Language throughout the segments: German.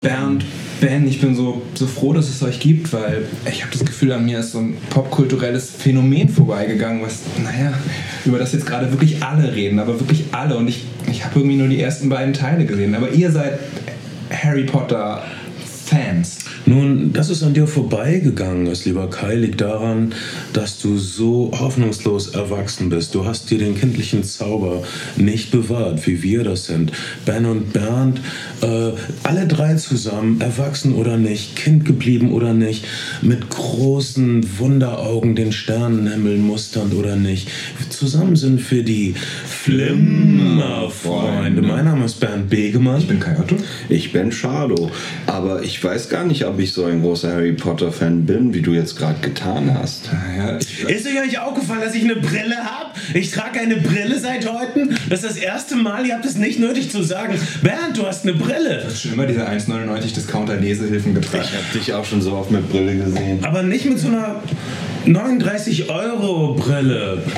Bernd, Ben, ich bin so, so froh, dass es euch gibt, weil ich habe das Gefühl, an mir ist so ein popkulturelles Phänomen vorbeigegangen, was, naja, über das jetzt gerade wirklich alle reden, aber wirklich alle. Und ich, ich habe irgendwie nur die ersten beiden Teile gesehen. Aber ihr seid Harry Potter Fans. Nun, dass es an dir vorbeigegangen ist, lieber Kai, liegt daran, dass du so hoffnungslos erwachsen bist. Du hast dir den kindlichen Zauber nicht bewahrt, wie wir das sind. Ben und Bernd, äh, alle drei zusammen, erwachsen oder nicht, Kind geblieben oder nicht, mit großen Wunderaugen den Sternenhimmel musternd oder nicht. Zusammen sind wir die Flimmerfreunde. Mein Name ist Bernd Begemann. Ich bin Kai Otto. Ich bin Shadow. Aber ich weiß gar nicht, ob ich so ein großer Harry Potter-Fan bin, wie du jetzt gerade getan hast. Ja, Ist euch eigentlich aufgefallen, dass ich eine Brille habe? Ich trage eine Brille seit heute. Das ist das erste Mal, ihr habt es nicht nötig zu sagen. Bernd, du hast eine Brille. habe schon immer diese 1,99 Discounter Lesehilfen getragen. Ich habe dich auch schon so oft mit Brille gesehen. Aber nicht mit so einer 39 Euro Brille.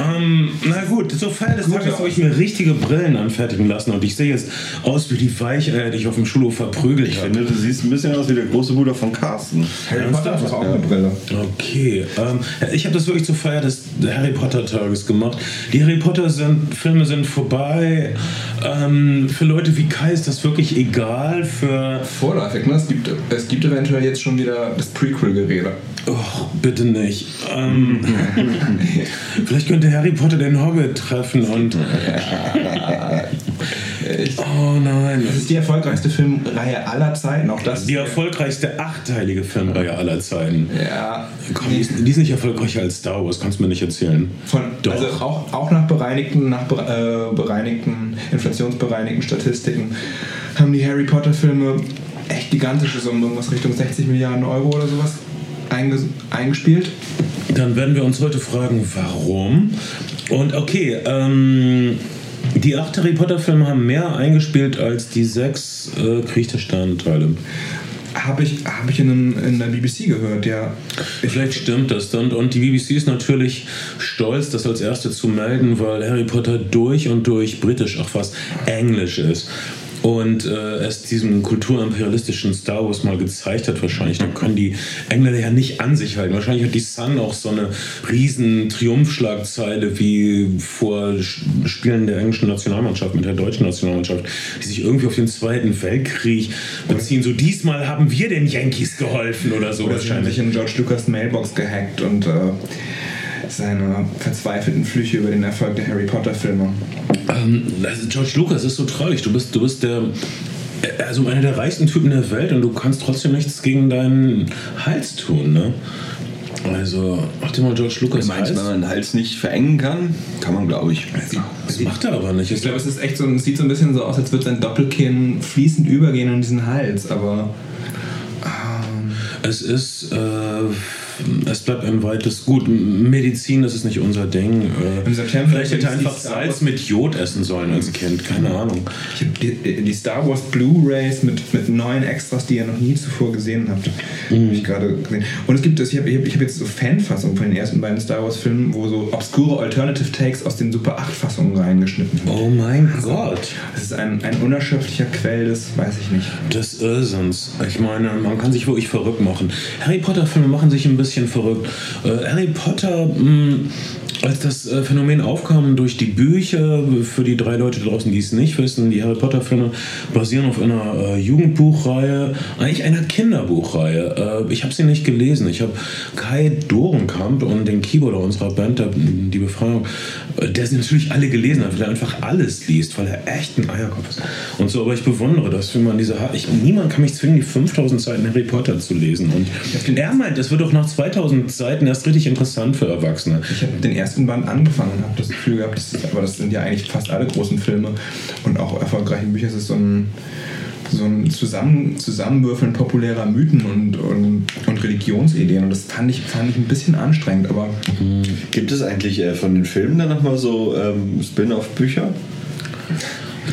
ähm, na gut, zur Feier des Tages habe ich mir richtige Brillen anfertigen lassen und ich sehe jetzt aus wie die Weicheier, die ich auf dem Schulhof verprügelt Ich habe. finde, du siehst ein bisschen aus wie der große Bruder von Carsten. Harry Potter hat auch eine Brille. Okay, ähm, ich habe das wirklich zur Feier des Harry Potter Tages gemacht. Die Harry Potter sind, Filme sind vorbei. Ähm, für Leute wie Kai ist das wirklich egal. Für Vorläufig, ne? Es gibt, es gibt eventuell jetzt schon wieder das Prequel-Gerede. oh, bitte nicht. Ähm, vielleicht könnte Harry Potter den Hobbit treffen und oh nein, Das ist die erfolgreichste Filmreihe aller Zeiten. Auch das die erfolgreichste achteilige Filmreihe aller Zeiten. Ja, Komm, die ist, die ist nicht erfolgreicher als Star Wars, kannst du mir nicht erzählen. Von, Doch. Also auch, auch nach bereinigten, nach äh, bereinigten, inflationsbereinigten Statistiken haben die Harry Potter Filme echt gigantische Summen, irgendwas Richtung 60 Milliarden Euro oder sowas einges eingespielt. Dann werden wir uns heute fragen, warum. Und okay, ähm, die acht Harry Potter-Filme haben mehr eingespielt als die sechs äh, Krieg der Sterne-Teile. Habe ich, hab ich in, einem, in der BBC gehört, ja. Vielleicht stimmt das. Und, und die BBC ist natürlich stolz, das als erste zu melden, weil Harry Potter durch und durch britisch, ach fast englisch ist. Und äh, es diesem kulturimperialistischen Star Wars mal gezeigt hat, wahrscheinlich. Da können die Engländer ja nicht an sich halten. Wahrscheinlich hat die Sun auch so eine riesen Triumphschlagzeile wie vor Spielen der englischen Nationalmannschaft mit der deutschen Nationalmannschaft, die sich irgendwie auf den Zweiten Weltkrieg beziehen. So, diesmal haben wir den Yankees geholfen oder so Oder wahrscheinlich. sich in George Lucas Mailbox gehackt und äh, seine verzweifelten Flüche über den Erfolg der Harry Potter Filme. Ähm, also George Lucas ist so traurig. Du bist, du bist der, also einer der reichsten Typen der Welt und du kannst trotzdem nichts gegen deinen Hals tun, ne? Also, mach dir mal George Lucas Du meinst, Hals. wenn man den Hals nicht verengen kann? Kann man, glaube ich. Das macht er aber nicht. Ich glaube, es ist echt so, es sieht so ein bisschen so aus, als würde sein Doppelkinn fließend übergehen in diesen Hals, aber Es ist, äh, es bleibt ein weites Gut. Medizin, das ist nicht unser Ding. Äh, vielleicht hätte er einfach Salz mit Jod essen sollen als Kind. Keine Ahnung. ich habe die, die Star Wars Blu-rays mit, mit neuen Extras, die ihr noch nie zuvor gesehen habt, Mhm. habe ich gerade gesehen. Und es gibt, ich habe ich hab, ich hab jetzt so Fanfassungen von den ersten beiden Star Wars Filmen, wo so obskure Alternative Takes aus den Super 8 Fassungen reingeschnitten sind. Oh mein Gott. Es ist ein, ein unerschöpflicher Quell des, weiß ich nicht. des Irrsinns. Ich meine, man kann sich wirklich verrückt machen. Harry Potter-Filme machen sich ein bisschen verrückt. Äh, Harry Potter, mh, als das äh, Phänomen aufkam durch die Bücher, für die drei Leute draußen, die es nicht wissen, die Harry Potter-Filme basieren auf einer äh, Jugendbuchreihe, eigentlich einer Kinderbuchreihe. Äh, ich habe sie nicht gelesen. Ich habe Kai Dorenkamp und den Keyboarder unserer Band, die Befreiung, der sie natürlich alle gelesen hat, weil er einfach alles liest, weil er echt ein Eierkopf ist. Und so, aber ich bewundere das, wenn man diese. Ich, niemand kann mich zwingen, die 5000 Seiten Harry Potter zu lesen. Und er meint, es wird doch nach 2000 Seiten erst richtig interessant für Erwachsene. Ich habe den ersten Band angefangen und habe das Gefühl gehabt, das ist, aber das sind ja eigentlich fast alle großen Filme und auch erfolgreichen Bücher. Es ist so ein, so ein Zusammen, Zusammenwürfeln populärer Mythen und, und, und Religionsideen. Und das fand ich, fand ich ein bisschen anstrengend, aber Gibt es eigentlich äh, von den Filmen dann nochmal so ähm, Spin-off-Bücher?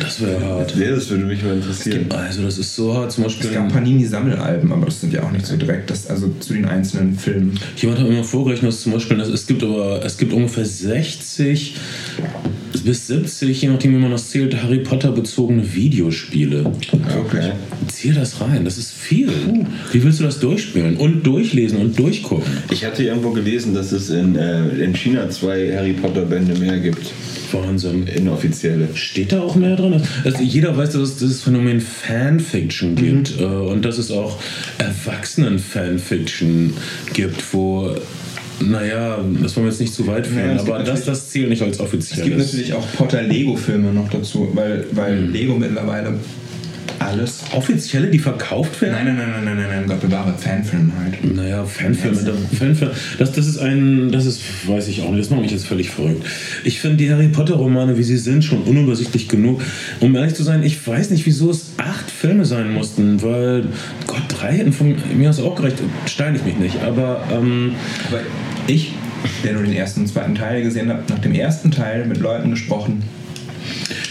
Das wäre hart. Nee, das würde mich mal interessieren. Also, das ist so hart. Zum es Beispiel. gab Panini-Sammelalben, aber das sind ja auch nicht so direkt, das, also zu den einzelnen Filmen. Jemand hat mir mal vorgerechnet, dass zum Beispiel, dass es gibt aber es gibt ungefähr 60 bis 70, je nachdem wie man das zählt, Harry Potter bezogene Videospiele. Wirklich. Zieh das rein, das ist viel. Wie willst du das durchspielen und durchlesen und durchgucken? Ich hatte irgendwo gelesen, dass es in, äh, in China zwei Harry Potter Bände mehr gibt. Wahnsinn. Inoffizielle. Steht da auch mehr drin? Also jeder weiß, dass es dieses Phänomen Fanfiction gibt äh, und dass es auch Erwachsenen-Fanfiction gibt, wo, naja, das wollen wir jetzt nicht zu weit führen, Naja, aber das, das zählt nicht als Es gibt natürlich auch Potter-Lego-Filme noch dazu, weil, weil Mhm. Lego mittlerweile alles. Offizielle, die verkauft werden? Nein, nein, nein, nein, nein, nein, nein, Gott bewahre, Fanfilm halt. Naja, Fanfilme, Fanfilme das, das ist ein, das ist, weiß ich auch nicht, das macht mich jetzt völlig verrückt. Ich finde die Harry Potter Romane, wie sie sind, schon unübersichtlich genug. Um ehrlich zu sein, ich weiß nicht, wieso es acht Filme sein mussten, weil, Gott, drei hätten von mir aus auch gerecht, steine ich mich nicht, aber, ähm, Aber ich, der nur den ersten und zweiten Teil gesehen habe, nach dem ersten Teil mit Leuten gesprochen,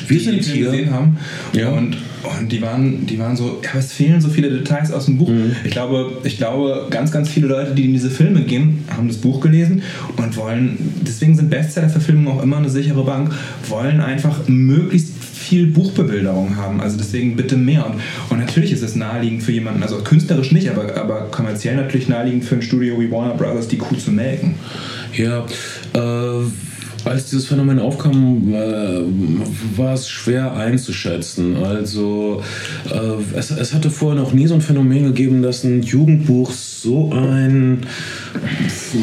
wir die sind hier. gesehen haben. Ja. Und, und die, waren, die waren so, ja, es fehlen so viele Details aus dem Buch. Mhm. Ich, glaube, ich glaube, ganz, ganz viele Leute, die in diese Filme gehen, haben das Buch gelesen und wollen, deswegen sind Bestseller-Verfilmungen auch immer eine sichere Bank, wollen einfach möglichst viel Buchbebilderung haben. Also deswegen bitte mehr. Und, und natürlich ist es naheliegend für jemanden, also künstlerisch nicht, aber, aber kommerziell natürlich naheliegend für ein Studio wie Warner Brothers, die Kuh zu melken. Ja, äh, als dieses Phänomen aufkam, äh, war es schwer einzuschätzen. Also äh, es, es hatte vorher noch nie so ein Phänomen gegeben, dass ein Jugendbuch so ein,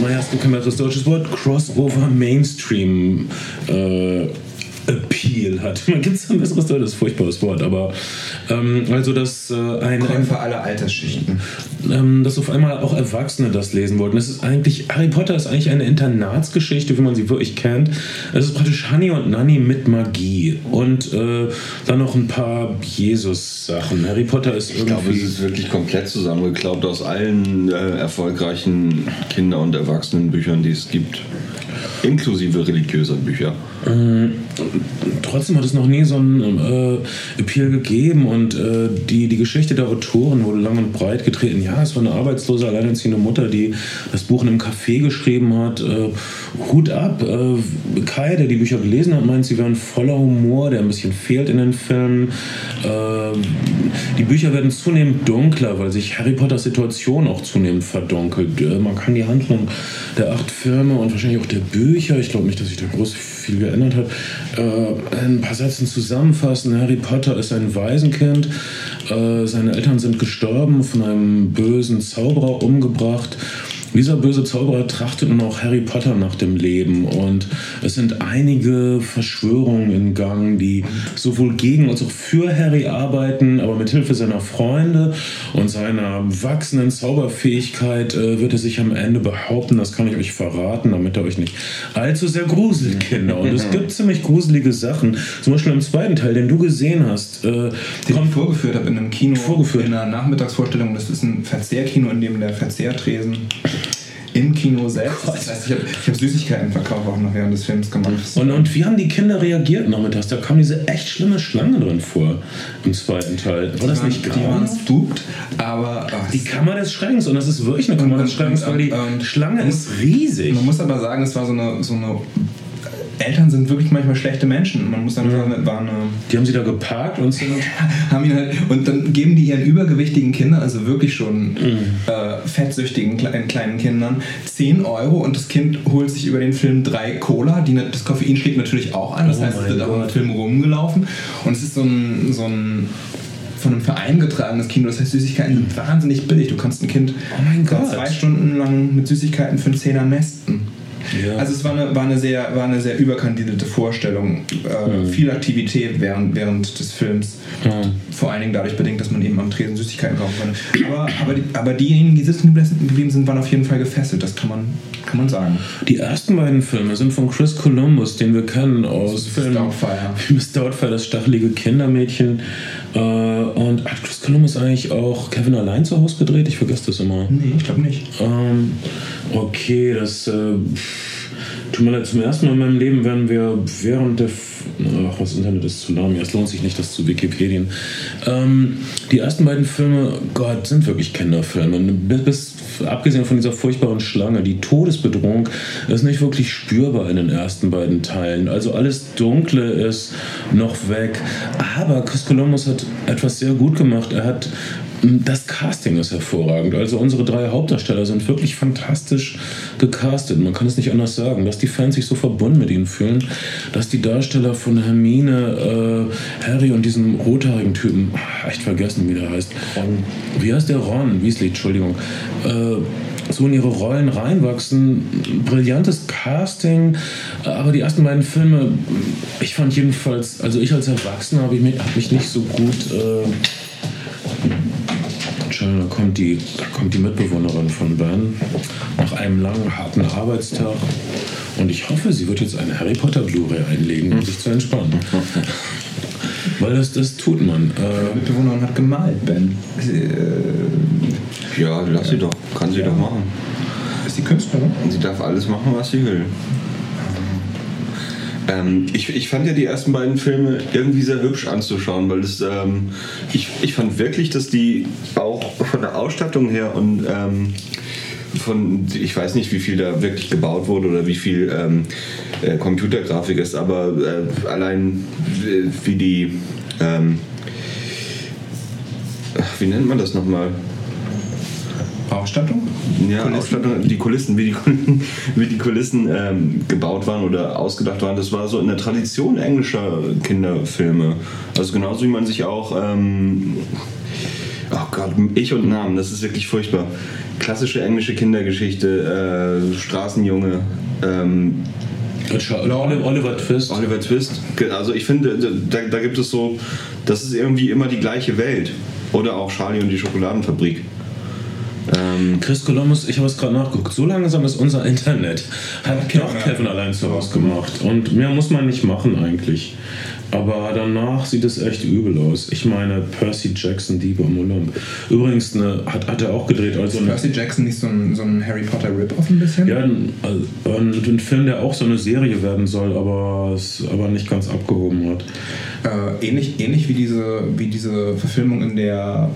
naja, es gibt kein besseres deutsches Wort, Crossover Mainstream äh, Appeal hat. Gibt es ein besseres deutsches, furchtbares Wort, aber ähm, also dass äh, ein, ein Käufer aller Altersschichten. ähm, dass auf einmal auch Erwachsene das lesen wollten. Das ist eigentlich, Harry Potter ist eigentlich eine Internatsgeschichte, wie man sie wirklich kennt. Es ist praktisch Honey und Nanny mit Magie und äh, dann noch ein paar Jesus-Sachen. Harry Potter ist Ich glaube, es irgendwie... ist wirklich komplett zusammengeklaubt aus allen äh, erfolgreichen Kinder- und Erwachsenenbüchern, die es gibt. Inklusive religiöser Bücher. Trotzdem hat es noch nie so einen äh, Appeal gegeben und äh, die, die Geschichte der Autoren wurde lang und breit getreten. Ja, es war eine arbeitslose, alleinerziehende Mutter, die das Buch in einem Café geschrieben hat. Äh, Hut ab. Äh, Kai, der die Bücher gelesen hat, meint, sie wären voller Humor, der ein bisschen fehlt in den Filmen. Äh, die Bücher werden zunehmend dunkler, weil sich Harry Potters Situation auch zunehmend verdunkelt. Äh, man kann die Handlung der acht Filme und wahrscheinlich auch der Bücher, ich glaube nicht, dass sich da groß viel geändert hat, äh, in ein paar Sätzen zusammenfassen. Harry Potter ist ein Waisenkind. Äh, seine Eltern sind gestorben, von einem bösen Zauberer umgebracht. Dieser böse Zauberer trachtet nun auch Harry Potter nach dem Leben und es sind einige Verschwörungen in Gang, die sowohl gegen als auch für Harry arbeiten, aber mit Hilfe seiner Freunde und seiner wachsenden Zauberfähigkeit äh, wird er sich am Ende behaupten, das kann ich euch verraten, damit er euch nicht allzu sehr gruselt, Kinder. Und es gibt ziemlich gruselige Sachen, zum Beispiel im zweiten Teil, den du gesehen hast. Äh, Den ich vorgeführt habe in einem Kino, Vorgeführt. in einer Nachmittagsvorstellung. Das ist ein Verzehrkino, in dem der Verzehrtresen im Kino selbst. Das heißt, ich habe hab Süßigkeiten verkauft auch noch während des Films gemacht. Und, und wie haben die Kinder reagiert nachmittags? Da kam diese echt schlimme Schlange drin vor im zweiten Teil. War das nicht die waren spooked, aber ach, Die Kammer des Schreckens und das ist wirklich eine Kammer Und- des Schreckens, weil die und- Schlange ist riesig. man muss aber sagen, es war so eine, so eine Eltern sind wirklich manchmal schlechte Menschen. Man muss dann sagen, das war eine Die haben sie da geparkt und sind haben ihn halt, und dann geben die ihren übergewichtigen Kindern, also wirklich schon Mhm. äh, fettsüchtigen kleinen, kleinen Kindern, 10 Euro und das Kind holt sich über den Film drei Cola. Die, das Koffein schlägt natürlich auch an, das Oh heißt, es wird auch im. Film rumgelaufen und es ist so ein, so ein von einem Verein getragenes Kino, das heißt, Süßigkeiten sind wahnsinnig billig. Du kannst ein Kind Oh zwei Stunden lang mit Süßigkeiten für einen Zehner mästen. Ja. Also es war eine, war eine, sehr, war eine sehr überkandidate Vorstellung. Äh, Viel Aktivität während, während des Films. Ja. Vor allen Dingen dadurch bedingt, dass man eben am Tresen Süßigkeiten kaufen konnte. Aber, aber, die, aber diejenigen, die sitzen geblieben sind, waren auf jeden Fall gefesselt. Das kann man, kann man sagen. Die ersten beiden Filme sind von Chris Columbus, den wir kennen aus Filmen Doubtfire. Miss Doubtfire, das stachelige Kindermädchen. Äh, und hat Chris Columbus eigentlich auch Kevin allein zu Hause gedreht? Ich vergesse das immer. Nee, ich glaube nicht. Ähm, okay, das äh, tut mir leid. Zum ersten Mal in meinem Leben werden wir während der Ach, das Internet ist zu lahm. Es lohnt sich nicht, das zu Wikipedien. Ähm, die ersten beiden Filme, Gott, sind wirklich Kinderfilme. Bis, abgesehen von dieser furchtbaren Schlange, die Todesbedrohung ist nicht wirklich spürbar in den ersten beiden Teilen. Also alles Dunkle ist noch weg. Aber Chris Columbus hat etwas sehr gut gemacht. Er hat das Casting ist hervorragend. Also unsere drei Hauptdarsteller sind wirklich fantastisch gecastet. Man kann es nicht anders sagen, dass die Fans sich so verbunden mit ihnen fühlen, dass die Darsteller von Hermine, äh, Harry und diesem rothaarigen Typen, echt vergessen, wie der heißt. Ron. Wie heißt der Ron? Weasley, Entschuldigung. Äh, so in ihre Rollen reinwachsen. Brillantes Casting, aber die ersten beiden Filme, ich fand jedenfalls, also ich als Erwachsener habe mich, hab mich nicht so gut. Äh, da kommt, die, da kommt die Mitbewohnerin von Ben nach einem langen, harten Arbeitstag. Und ich hoffe, sie wird jetzt eine Harry Potter Blu-ray einlegen, um sich zu entspannen. Weil das, das tut man. Äh, die Mitbewohnerin hat gemalt, Ben. Äh, ja, lass sie doch. Kann sie ja. doch machen. Ist die Künstlerin? Sie darf alles machen, was sie will. Ähm, ich, ich fand ja die ersten beiden Filme irgendwie sehr hübsch anzuschauen, weil es, ähm, ich, ich fand wirklich, dass die auch von der Ausstattung her und ähm, von, ich weiß nicht, wie viel da wirklich gebaut wurde oder wie viel ähm, äh, Computergrafik ist, aber äh, allein wie die, ähm, wie nennt man das nochmal? Ausstattung? Ja, Kulissen? Ausstattung, die Kulissen, wie die, wie die Kulissen ähm, gebaut waren oder ausgedacht waren, das war so in der Tradition englischer Kinderfilme. Also genauso wie man sich auch, ähm, oh Gott, Ich und Namen, das ist wirklich furchtbar. Klassische englische Kindergeschichte, äh, Straßenjunge, ähm, Oliver Twist. Oliver Twist. Also ich finde, da, da gibt es so, das ist irgendwie immer die gleiche Welt. Oder auch Charlie und die Schokoladenfabrik. Ähm, Chris Columbus, ich habe es gerade nachgeguckt, so langsam ist unser Internet. Hat Ke auch Kevin allein zu Hause gemacht. Und mehr muss man nicht machen eigentlich. Aber danach sieht es echt übel aus. Ich meine, Percy Jackson, Dieb am Olymp. Übrigens, ne, hat, hat er auch gedreht. Also ist Percy Jackson nicht so ein, so ein Harry Potter Rip-Off ein bisschen? Ja, ein, ein, ein, Film, der auch so eine Serie werden soll, aber es aber nicht ganz abgehoben hat. Äh, ähnlich, ähnlich wie diese, wie diese Verfilmung in der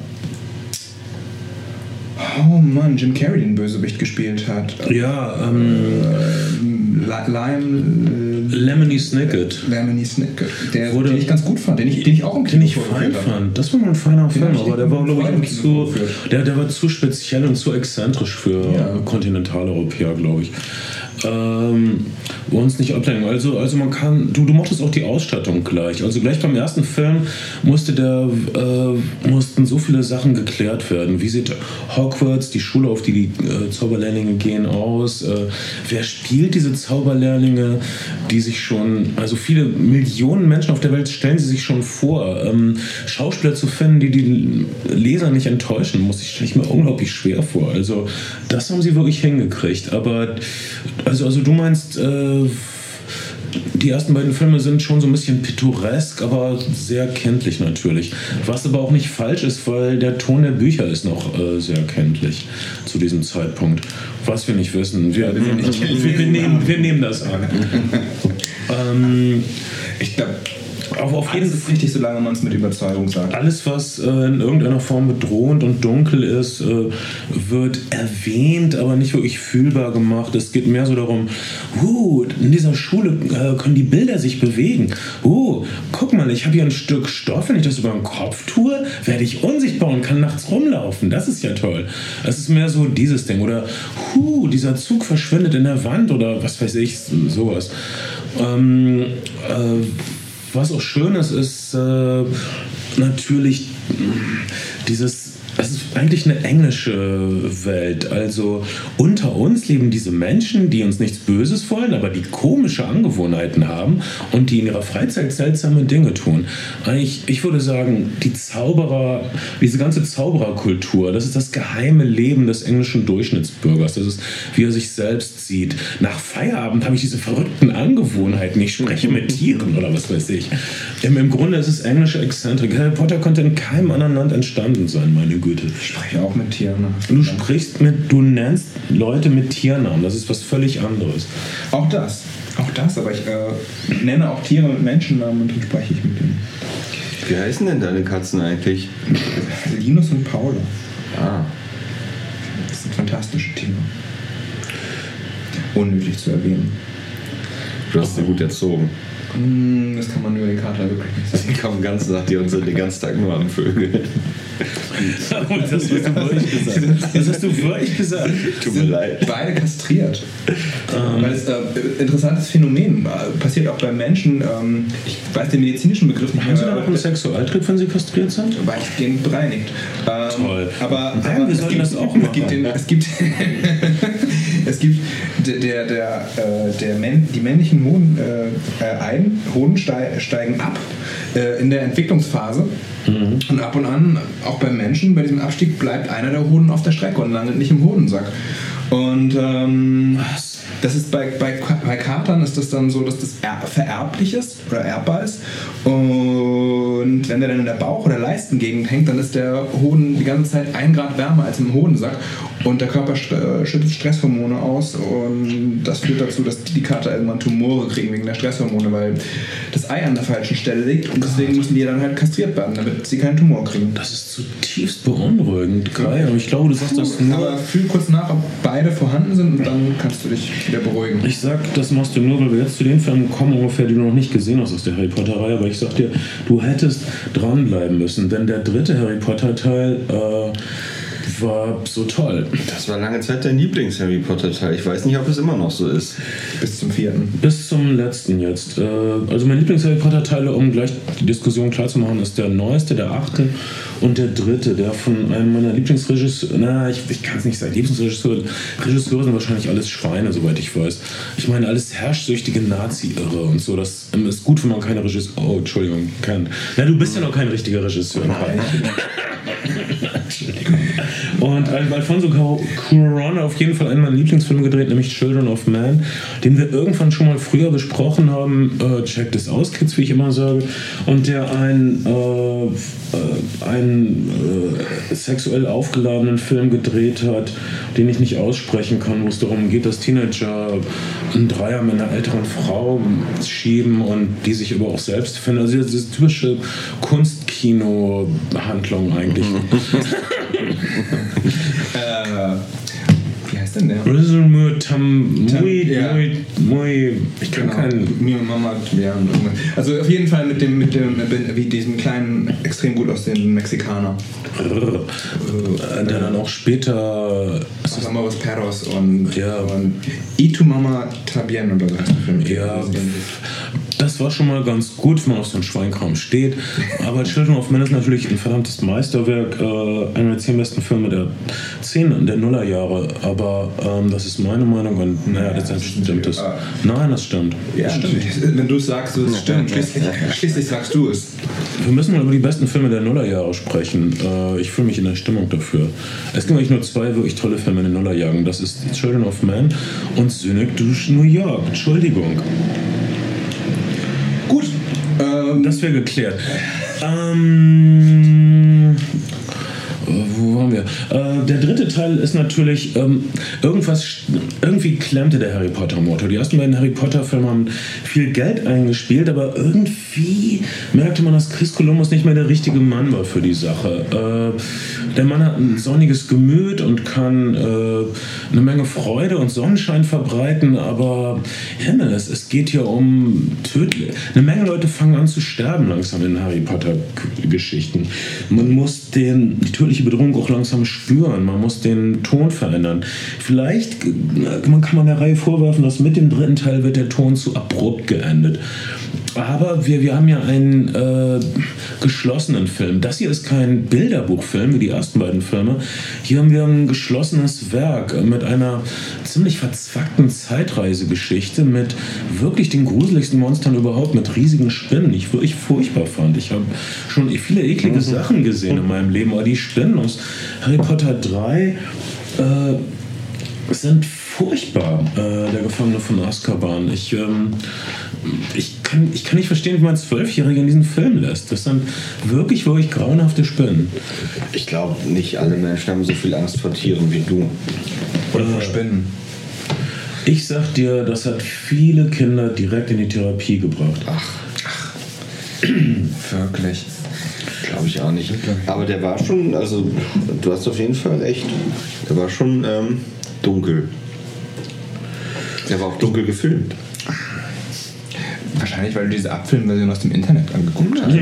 Oh Mann, Jim Carrey den Bösewicht gespielt hat. Ja, ähm. Äh, Lime. Äh, Lemony Snicket. Lemony Snicket. Der, Wurde, den ich ganz gut fand, den ich, den ich auch im Kino fein fand. Das war mal ein feiner Film, aber der war, glaube ich, zu, der, der war zu speziell und zu exzentrisch für ja. Kontinentaleuropäer, glaube ich ähm, uns nicht ablenken. Also, also man kann, du, du mochtest auch die Ausstattung gleich. Also gleich beim ersten Film musste der, äh, mussten so viele Sachen geklärt werden. Wie sieht Hogwarts, die Schule, auf die die äh, Zauberlehrlinge gehen, aus? Äh, wer spielt diese Zauberlehrlinge, die sich schon, also viele Millionen Menschen auf der Welt stellen sie sich schon vor. Ähm, Schauspieler zu finden, die die Leser nicht enttäuschen, muss ich, stelle ich mir unglaublich schwer vor. Also das haben sie wirklich hingekriegt. Aber also, also du meinst, äh, die ersten beiden Filme sind schon so ein bisschen pittoresk, aber sehr kenntlich natürlich. Was aber auch nicht falsch ist, weil der Ton der Bücher ist noch äh, sehr kenntlich zu diesem Zeitpunkt. Was wir nicht wissen. Wir, wir, wir, wir nehmen, wir nehmen das an. ähm, ich glaube, auf, auf jeden Fall richtig, solange man es mit Überzeugung sagt. Alles, was äh, in irgendeiner Form bedrohend und dunkel ist, äh, wird erwähnt, aber nicht wirklich fühlbar gemacht. Es geht mehr so darum, uh, in dieser Schule äh, können die Bilder sich bewegen. Uh, guck mal, ich habe hier ein Stück Stoff, wenn ich das über den Kopf tue, werde ich unsichtbar und kann nachts rumlaufen. Das ist ja toll. Es ist mehr so dieses Ding. Oder, huh, dieser Zug verschwindet in der Wand oder was weiß ich, sowas. Ähm, äh, was auch schön ist, ist äh, natürlich dieses es ist eigentlich eine englische Welt. Also unter uns leben diese Menschen, die uns nichts Böses wollen, aber die komische Angewohnheiten haben und die in ihrer Freizeit seltsame Dinge tun. Eigentlich, ich würde sagen, die Zauberer, diese ganze Zaubererkultur, das ist das geheime Leben des englischen Durchschnittsbürgers. Das ist, wie er sich selbst sieht. Nach Feierabend habe ich diese verrückten Angewohnheiten. Ich spreche mit Tieren oder was weiß ich. Im, im Grunde ist es englische Exzentrik. Harry Potter konnte in keinem anderen Land entstanden sein, meine Güte. Güte. Ich spreche auch mit Tieren. Du sprichst mit, du nennst Leute mit Tiernamen. Das ist was völlig anderes. Auch das. Auch das, aber ich äh, nenne auch Tiere mit Menschennamen und dann spreche ich mit denen. Wie heißen denn deine Katzen eigentlich? Linus und Paula. Ah. Das sind fantastische Tiere. Unnötig zu erwähnen. Du hast sie gut erzogen. Hm, Das kann man über den Kater wirklich nicht sagen. Die kommen den ganzen Tag und sind den ganzen Tag nur am Vögel. Das hast du wirklich gesagt. Das hast du wirklich gesagt. Tut mir leid. Beide kastriert. Weil es äh, interessantes Phänomen äh, passiert auch bei Menschen. Ähm, ich weiß den medizinischen Begriff nicht Haben Sie da mehr. noch einen Sexualtrieb, wenn Sie kastriert sind? weitgehend bereinigt. Ähm, Toll. Aber, Nein, aber wir es sollten gibt, das auch es machen. gibt, den, es gibt, es gibt der, der, der, äh, Männ, die männlichen Hoden äh, äh, ein, Hoden stei- steigen ab äh, in der Entwicklungsphase. Mhm. Und ab und an, auch beim Menschen, bei diesem Abstieg bleibt einer der Hoden auf der Strecke und landet nicht im Hodensack. Und ähm, das ist bei, bei, bei Katern ist das dann so, dass das er, vererblich ist oder erbbar ist. Und wenn der dann in der Bauch- oder Leistengegend hängt, dann ist der Hoden die ganze Zeit ein Grad wärmer als im Hodensack. Und der Körper äh, schüttet Stresshormone aus. Und das führt dazu, dass die Kater irgendwann Tumore kriegen wegen der Stresshormone, weil das Ei an der falschen Stelle liegt. Und deswegen müssen die dann halt kastriert werden, damit sie keinen Tumor kriegen. Das ist zutiefst beunruhigend, Kai. Aber ich glaube, du sagst das nur. Aber fühl kurz nach, ob beide vorhanden sind und dann kannst du dich wieder beruhigen. Ich sag, das machst du nur, weil wir jetzt zu den Filmen kommen, ungefähr, die du noch nicht gesehen hast aus der Harry Potter-Reihe. Aber ich sag dir, du hättest dranbleiben müssen, denn der dritte Harry Potter-Teil äh, war so toll. Das war lange Zeit dein Lieblings-Harry Potter-Teil. Ich weiß nicht, ob es immer noch so ist. Bis zum vierten. Bis zum letzten jetzt. Äh, also mein Lieblings-Harry Potter-Teile, um gleich die Diskussion klar zu machen, ist der neueste, der achte und der dritte, der von einem meiner Lieblingsregisseure, na, ich, ich kann es nicht sagen, Lieblingsregisseure, Regisseure sind wahrscheinlich alles Schweine, soweit ich weiß. Ich meine, alles herrschsüchtige Nazi-Irre und so. Das ist gut, wenn man keine Regisseur, oh, Entschuldigung, kann. Na, du bist ja noch kein richtiger Regisseur. Kai. Und Al- Alfonso Cuarón auf jeden Fall einen meiner Lieblingsfilme gedreht, nämlich Children of Man, den wir irgendwann schon mal früher besprochen haben. Äh, checkt es aus, Kids, wie ich immer sage. Und der einen, äh, äh, einen äh, sexuell aufgeladenen Film gedreht hat, den ich nicht aussprechen kann, wo es darum geht, dass Teenager einen Dreier mit einer älteren Frau schieben und die sich aber auch selbst finden. Also diese typische Kunstkino-Handlung eigentlich. Äh, wie heißt denn der? Rhythm Tam Mui, ja. Mui, Mui, ich kann Genau. keinen. Mir und Mama, ja. Also auf jeden Fall mit dem, mit dem, wie diesem kleinen, extrem gut aussehenden Mexikaner. Äh, Der dann auch später. Amores Perros und, Ja. und Y tu Mama Tabien oder so heißt der Film. Ja, das war schon mal ganz gut, wenn man auf so einen Schweinkram steht. Aber Children of Men ist natürlich ein verdammtes Meisterwerk. Äh, einer der zehn besten Filme der zehn der Nullerjahre. Aber ähm, das ist meine Meinung und naja, das stimmt es. Nein, das stimmt. Ja, das stimmt. wenn du es sagst, es stimmt. Schließlich, schließlich sagst du es. Wir müssen mal über die besten Filme der Nullerjahre sprechen. Äh, ich fühle mich in der Stimmung dafür. Es gibt eigentlich nur zwei wirklich tolle Filme in den Nullerjahren. Das ist Children of Man und durch New York. Entschuldigung. Das wäre geklärt. Ähm, äh, wo waren wir? Äh, der dritte Teil ist natürlich ähm, irgendwas, irgendwie klemmte der Harry Potter Motor. Die ersten beiden Harry Potter Filme haben viel Geld eingespielt, aber irgendwie merkte man, dass Chris Columbus nicht mehr der richtige Mann war für die Sache. Äh, der Mann hat ein sonniges Gemüt und kann äh, eine Menge Freude und Sonnenschein verbreiten, aber Himmel, es, es geht hier um tödlich. Eine Menge Leute fangen an zu sterben langsam in Harry Potter Geschichten. Man muss den, die tödliche Bedrohung auch langsam spüren. Man muss den Ton verändern. Vielleicht äh, man kann man der Reihe vorwerfen, dass mit dem dritten Teil wird der Ton zu abrupt geendet. Aber wir, wir haben ja einen äh, geschlossenen Film. Das hier ist kein Bilderbuchfilm wie die ersten beiden Filme. Hier haben wir ein geschlossenes Werk mit einer ziemlich verzwackten Zeitreisegeschichte mit wirklich den gruseligsten Monstern überhaupt, mit riesigen Spinnen, die ich wirklich furchtbar fand. Ich habe schon viele eklige Sachen gesehen in meinem Leben, aber die Spinnen aus Harry Potter 3 äh, sind furchtbar, äh, der Gefangene von Azkaban. Ich, ähm, ich, kann, ich kann nicht verstehen, wie man Zwölfjährige in diesen Film lässt. Das sind wirklich, wirklich grauenhafte Spinnen. Ich glaube, nicht alle Menschen haben so viel Angst vor Tieren wie du. oder vor Spinnen. Ich sag dir, das hat viele Kinder direkt in die Therapie gebracht. Ach, Wirklich. glaube ich auch nicht. Aber der war schon, also du hast auf jeden Fall recht. Der war schon ähm, dunkel. Der war auch dunkel gefilmt. Wahrscheinlich, weil du diese Abfilmversion aus dem Internet angeguckt hast.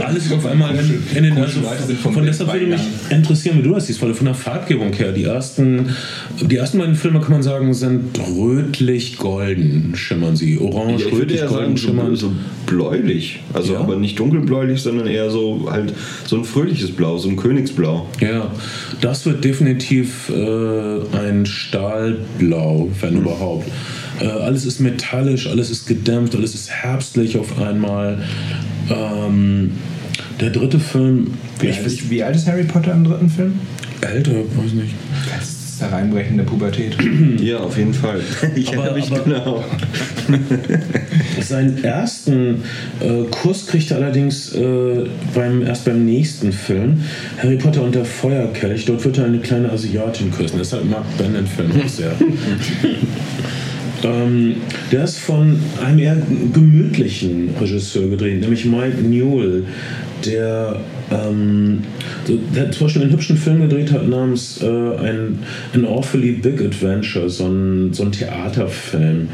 Alles auf einmal in, in den also von Bild deshalb würde mich interessieren, wie du das siehst, weil von der Farbgebung her, die ersten, die ersten beiden Filme kann man sagen, sind rötlich-golden schimmern sie. Orange, ja rötlich-golden so, schimmern. so bläulich. Also Ja. aber nicht dunkelbläulich, sondern eher so halt so ein fröhliches Blau, so ein Königsblau. Ja, das wird definitiv äh, ein Stahlblau, wenn überhaupt. Äh, alles ist metallisch, alles ist gedämpft, alles ist herbstlich auf einmal. Ähm, der dritte Film, Wie, ich alt wie alt ist Harry Potter im dritten Film? älter, weiß nicht. Das ist der reinbrechende Pubertät. Ja, auf jeden Fall. Ich Aber- erinnere mich aber- genau. Seinen ersten äh, Kuss kriegt er allerdings äh, beim, erst beim nächsten Film, Harry Potter und der Feuerkelch. Dort wird er eine kleine Asiatin küssen. Deshalb mag Ben den Film auch sehr. ähm, der ist von einem eher gemütlichen Regisseur gedreht, nämlich Mike Newell, der, ähm, der zum Beispiel einen hübschen Film gedreht hat namens äh, ein, An Awfully Big Adventure, so ein, so ein Theaterfilm.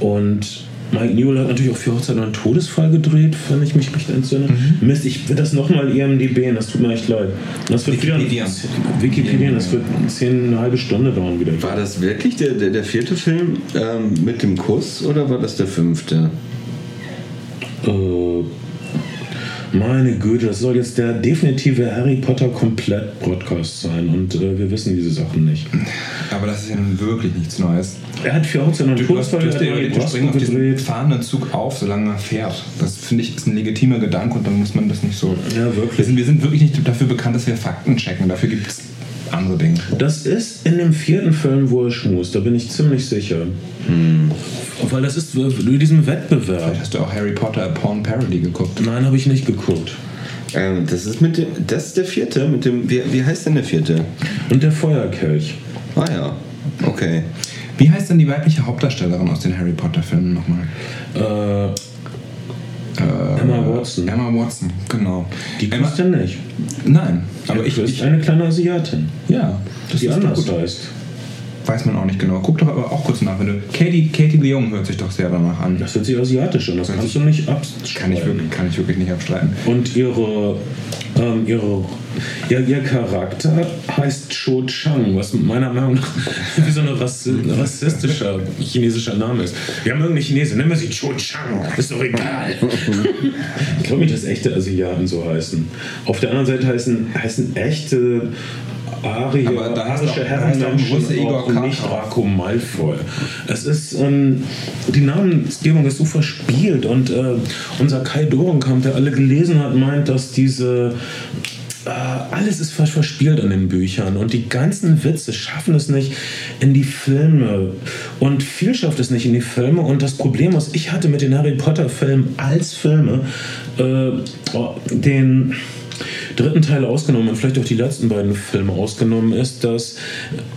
Und Mike Newell hat natürlich auch für Hochzeit noch einen Todesfall gedreht, wenn ich mich recht entsinne. Mist, ich will das nochmal IMDb, das tut mir echt leid. Das wird Wikipedia. Wieder, Wikipedia, das wird zehn, eine halbe Stunde dauern wieder. War das wirklich der, der, der vierte Film ähm, mit dem Kuss oder war das der fünfte? Äh, meine Güte, das soll jetzt der definitive Harry Potter komplett Podcast sein und äh, wir wissen diese Sachen nicht. Aber das ist ja nun wirklich nichts Neues. Er hat für Hochzeit noch einen Du, du, hast, du, Todesfall hast dir gedreht, überlegt, du springst auf diesen fahrenden Zug auf, solange er fährt. Das finde ich ist ein legitimer Gedanke und dann muss man das nicht so. Ja, wirklich. Wir sind, wir sind wirklich nicht dafür bekannt, dass wir Fakten checken. Dafür gibt es andere Dinge. Das ist in dem vierten Film, wo er schmust, da bin ich ziemlich sicher. Weil das ist in diesem Wettbewerb. Vielleicht hast du auch Harry Potter A Porn Parody geguckt. Nein, habe ich nicht geguckt. Ähm, das ist mit dem, das ist der vierte mit dem, wie, wie heißt denn der vierte? Und der Feuerkelch. Ah ja, okay. Wie heißt denn die weibliche Hauptdarstellerin aus den Harry Potter Filmen nochmal? Äh, Emma Watson. Emma Watson, genau. Die küsst er nicht. Nein, aber Er ich, ich eine kleine Asiatin, ja, das die ist anders gut. heißt. Weiß man auch nicht genau. Guck doch aber auch kurz nach. Wenn du Katie, Katie Leung hört sich doch sehr danach an. Das hört sich asiatisch an, das kannst du nicht abstreiten. Kann ich wirklich, kann ich wirklich nicht abstreiten. Und ihre, ähm, ihre, ihr, ihr Charakter heißt Cho Chang, was meiner Meinung nach wie so ein rassi rassistischer chinesischer Name ist. Wir haben irgendeine Chinese, nennen wir sie Cho Chang, ist doch egal. ich glaube nicht, dass echte Asiaten so heißen. Auf der anderen Seite heißen, heißen echte Arie, Aber da arische auch Herrenmenschen auch nicht Karkaroff. Draco Malfoy. Es ist, ähm, die Namensgebung ist so verspielt und äh, unser Kai Dorenkamp, der alle gelesen hat, meint, dass diese äh, alles ist vers- verspielt an den Büchern und die ganzen Witze schaffen es nicht in die Filme. Und viel schafft es nicht in die Filme. Und das Problem, was ich hatte mit den Harry Potter Filmen als Filme, äh, oh, den dritten Teil ausgenommen und vielleicht auch die letzten beiden Filme ausgenommen ist, dass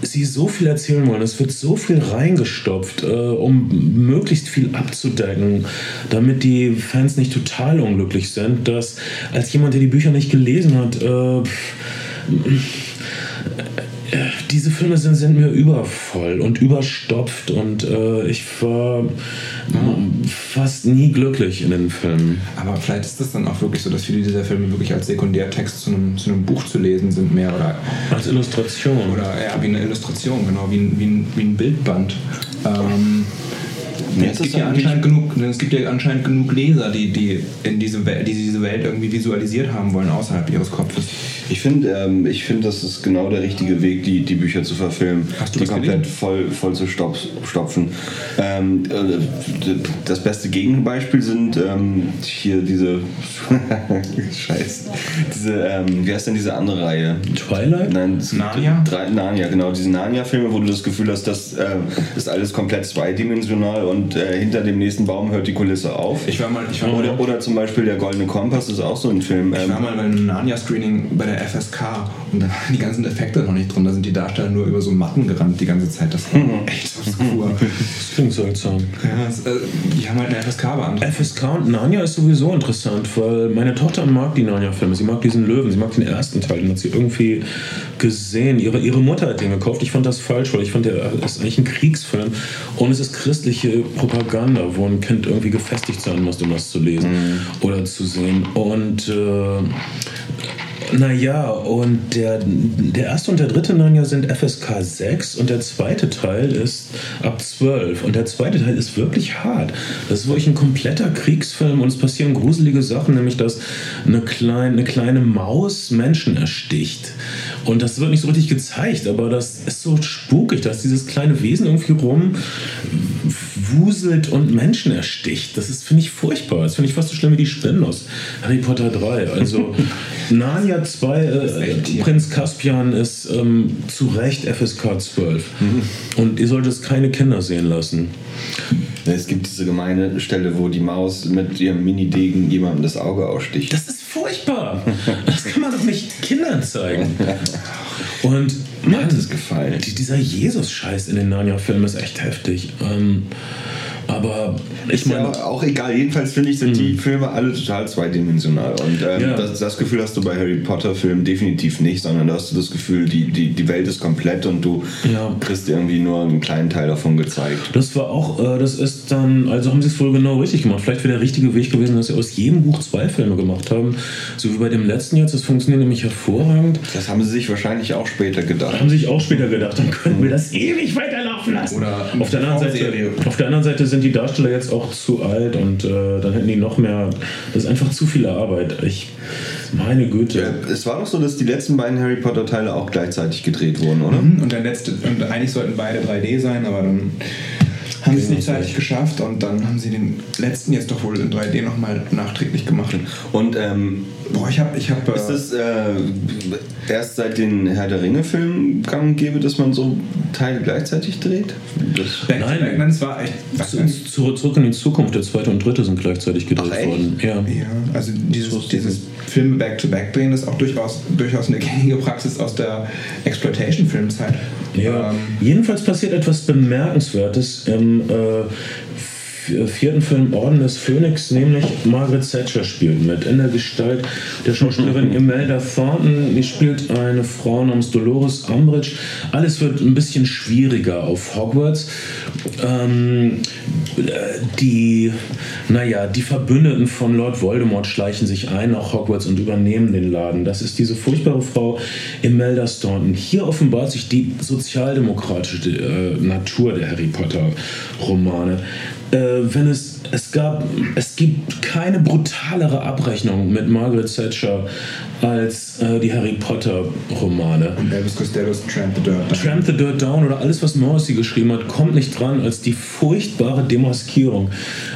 sie so viel erzählen wollen. Es wird so viel reingestopft, äh, um möglichst viel abzudecken, damit die Fans nicht total unglücklich sind, dass als jemand, der die Bücher nicht gelesen hat, äh, diese Filme sind, sind mir übervoll und überstopft und äh, ich war fast nie glücklich in den Filmen. Aber vielleicht ist das dann auch wirklich so, dass viele dieser Filme wirklich als Sekundärtext zu einem, zu einem Buch zu lesen sind, mehr oder, Als Illustration. oder ja, wie eine Illustration, genau, wie ein, wie ein, wie ein Bildband. Ähm, Nee, es, gibt ja anscheinend genug, es gibt ja anscheinend genug Leser, die, die, in diese Welt, die diese Welt irgendwie visualisiert haben wollen außerhalb ihres Kopfes. Ich finde, ähm, ich find, das ist genau der richtige Weg, die, die Bücher zu verfilmen. Hast du die komplett gelesen? voll, voll zu stopf, stopfen. Ähm, äh, das beste Gegenbeispiel sind ähm, hier diese. Scheiße. Diese, ähm, wie heißt denn diese andere Reihe? Twilight? Nein, Narnia? Drei, Narnia, genau. Diese Narnia-Filme, wo du das Gefühl hast, das äh, ist alles komplett zweidimensional und äh, hinter dem nächsten Baum hört die Kulisse auf. Ich war mal, ich war mal, oder, oder zum Beispiel der Goldene Kompass ist auch so ein Film. ich Ähm, war mal bei einem Narnia-Screening bei der FSK und da waren die ganzen Effekte noch nicht drin. Da sind die Darsteller nur über so Matten gerannt die ganze Zeit. Das war echt obskur. Das klingt seltsam. ja, das, äh, die haben halt eine FSK beantragt. FSK und Narnia ist sowieso interessant, weil meine Tochter mag die Narnia-Filme. Sie mag diesen Löwen, sie mag den ersten Teil, den hat sie irgendwie gesehen. Ihre, ihre Mutter hat den gekauft. Ich fand das falsch, weil ich fand, der ist eigentlich ein Kriegsfilm und es ist christliche Propaganda, wo ein Kind irgendwie gefestigt sein muss, um das zu lesen oder zu sehen. Und äh, naja, und der, der erste und der dritte Narnia sind FSK 6 und der zweite Teil ist ab 12. Und der zweite Teil ist wirklich hart. Das ist wirklich ein kompletter Kriegsfilm und es passieren gruselige Sachen, nämlich dass eine kleine, eine kleine Maus Menschen ersticht. Und das wird nicht so richtig gezeigt, aber das ist so spukig, dass dieses kleine Wesen irgendwie rumwuselt und Menschen ersticht. Das ist, finde ich, furchtbar. Das finde ich fast so schlimm wie die Spinnen aus Harry Potter 3. Also Narnia 2, äh, Prinz Caspian ist ähm, zu Recht FSK 12. Und ihr solltet es keine Kinder sehen lassen. Es gibt diese gemeine Stelle, wo die Maus mit ihrem Mini-Degen jemandem das Auge aussticht. Das ist furchtbar. Das kann man doch nicht Kindern zeigen. Und Mir hat es gefallen. Die, dieser Jesus-Scheiß in den Narnia-Filmen ist echt heftig. Ähm, aber ich Ist ja auch egal. Jedenfalls finde ich, sind die Filme alle total zweidimensional. Und ähm, Ja. das, das Gefühl hast du bei Harry Potter-Filmen definitiv nicht, sondern da hast du das Gefühl, die, die, die Welt ist komplett und du Ja. kriegst irgendwie nur einen kleinen Teil davon gezeigt. das war auch, äh, das ist dann, also haben sie es wohl genau richtig gemacht. Vielleicht wäre der richtige Weg gewesen, dass sie aus jedem Buch zwei Filme gemacht haben. So wie bei dem letzten jetzt. Das funktioniert nämlich hervorragend. Das haben sie sich wahrscheinlich auch später gedacht. Haben sich auch später gedacht, dann könnten wir das ewig weiterlaufen lassen. Oder auf der, anderen Seite, auf der anderen Seite sind die Darsteller jetzt auch zu alt und äh, dann hätten die noch mehr. Das ist einfach zu viel Arbeit. Ich, meine Güte. Äh, Es war doch so, dass die letzten beiden Harry Potter-Teile auch gleichzeitig gedreht wurden, oder? Und der letzte, und eigentlich sollten beide 3D sein, aber dann haben sie es nicht zeitig geschafft und dann haben sie den letzten jetzt doch wohl in 3D nochmal nachträglich gemacht. Und ähm, Boah, ich habe ich hab, ist es äh, erst seit den Herr der Ringe-Filmen gang und gäbe, dass man so Teile gleichzeitig dreht? Das Back to Nein. Back, nein, es war echt. Zu- zu- Zurück in die Zukunft, der zweite und dritte sind gleichzeitig gedreht Ach, echt? worden. Ja. Ja, also dieses, dieses Filme Back-to-Back drehen ist auch durchaus, durchaus eine gängige Praxis aus der Exploitation-Filmzeit. Ja. Ähm, Jedenfalls passiert etwas Bemerkenswertes im äh, v- vierten Film Orden des Phönix, nämlich Margaret Thatcher spielt mit in der Gestalt der Schauspielerin Imelda Thornton. Die spielt eine Frau namens Dolores Umbridge. Alles wird ein bisschen schwieriger auf Hogwarts. Ähm, äh, die, naja, die Verbündeten von Lord Voldemort schleichen sich ein nach Hogwarts und übernehmen den Laden. Das ist diese furchtbare Frau Imelda Staunton. Hier offenbart sich die sozialdemokratische äh, Natur der Harry Potter Romane. Äh, wenn es, es gab, es gibt keine brutalere Abrechnung mit Margaret Thatcher als äh, die Harry Potter Romane. Elvis Costello's Tramp the Dirt. Tramp the Dirt Down oder alles, was Morrissey geschrieben hat, kommt nicht dran als die furchtbare Demaskierung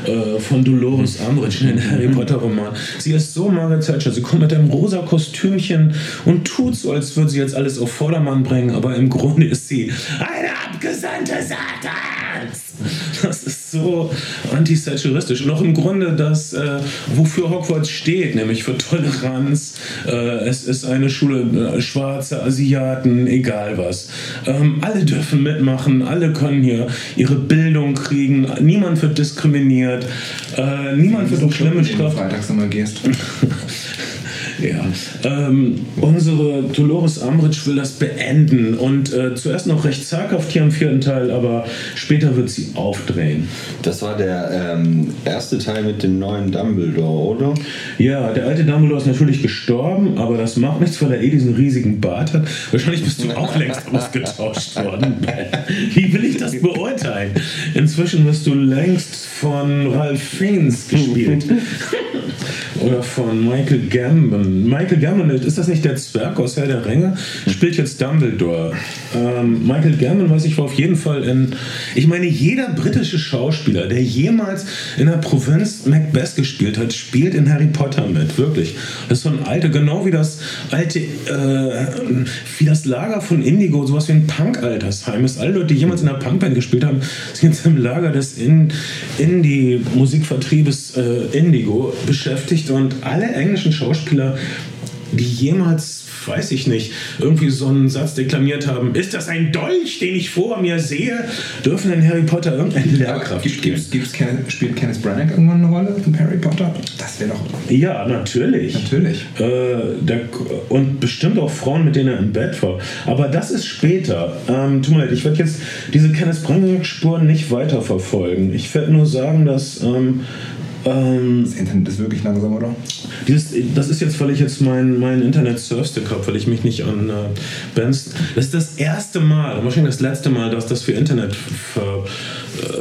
äh, von Dolores Umbridge in den Harry Potter Roman. Sie ist so Margaret Thatcher, sie kommt mit einem rosa Kostümchen und tut so, als würde sie jetzt alles auf Vordermann bringen, aber im Grunde ist sie eine Abgesandte Satans. Das ist so anti-thatcheristisch und auch im Grunde das, äh, wofür Hogwarts steht, nämlich für Toleranz. Äh, es ist eine Schule äh, schwarze Asiaten, egal was. Ähm, alle dürfen mitmachen, alle können hier ihre Bildung kriegen, niemand wird diskriminiert, äh, niemand wird auf schlimme Strafen. freitags immer gehst. Ja. Ähm, unsere Dolores Umbridge will das beenden und äh, zuerst noch recht zaghaft hier im vierten Teil, aber später wird sie aufdrehen. Das war der ähm, erste Teil mit dem neuen Dumbledore, oder? Ja, der alte Dumbledore ist natürlich gestorben, aber das macht nichts, weil er eh diesen riesigen Bart hat. Wahrscheinlich bist du auch längst ausgetauscht worden. Wie will ich das beurteilen? Inzwischen wirst du längst von Ralph Fiennes gespielt. Oder von Michael Gambon. Michael Gambon, ist das nicht der Zwerg aus Herr der Ringe? Spielt jetzt Dumbledore. Ähm, Michael Gambon, weiß ich, war auf jeden Fall in. Ich meine, jeder britische Schauspieler, der jemals in der Provinz Macbeth gespielt hat, spielt in Harry Potter mit. Wirklich. Das ist so ein alter, genau wie das alte, äh, wie das Lager von Indigo, sowas wie ein Punk-Altersheim ist. Alle Leute, die jemals in einer Punkband gespielt haben, sind jetzt im Lager des in Indie-Musikvertriebes äh, Indigo beschäftigt und alle englischen Schauspieler die jemals, weiß ich nicht, irgendwie so einen Satz deklamiert haben, ist das ein Dolch, den ich vor mir sehe, dürfen in Harry Potter irgendeine Lehrkraft Gibt, spielen. gibt's, gibt's Kenneth, spielt Kenneth Branagh irgendwann eine Rolle in Harry Potter? Das wäre doch. Ja, natürlich. Natürlich. Äh, der, und bestimmt auch Frauen, mit denen er im Bett war. Aber das ist später. Ähm, tut mir leid, ich werde jetzt diese Kenneth Branagh-Spuren nicht weiterverfolgen. Ich werde nur sagen, dass ähm, ähm, Das Internet ist wirklich langsam, oder? dieses, das ist jetzt, weil ich jetzt mein, mein Internet-Surfstick habe, weil ich mich nicht an äh, Bands. Das ist das erste Mal, wahrscheinlich das letzte Mal, dass das wir Internet ver,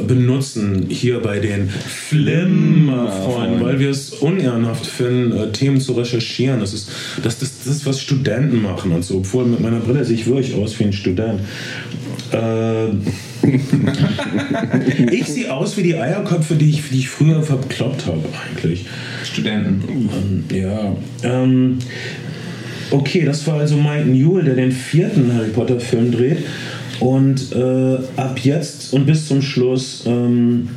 benutzen hier bei den Flimmer-Freunden, weil wir es unehrenhaft finden, äh, Themen zu recherchieren. Das ist, das, das, das ist, was Studenten machen und so. Obwohl mit meiner Brille sehe ich wirklich aus wie ein Student. Äh, ich sehe aus wie die Eierköpfe, die ich, die ich früher verkloppt habe, eigentlich. Studenten. Ähm, ja. Ähm, okay, das war also Mike Newell, der den vierten Harry Potter Film dreht. Und äh, ab jetzt und bis zum Schluss ähm,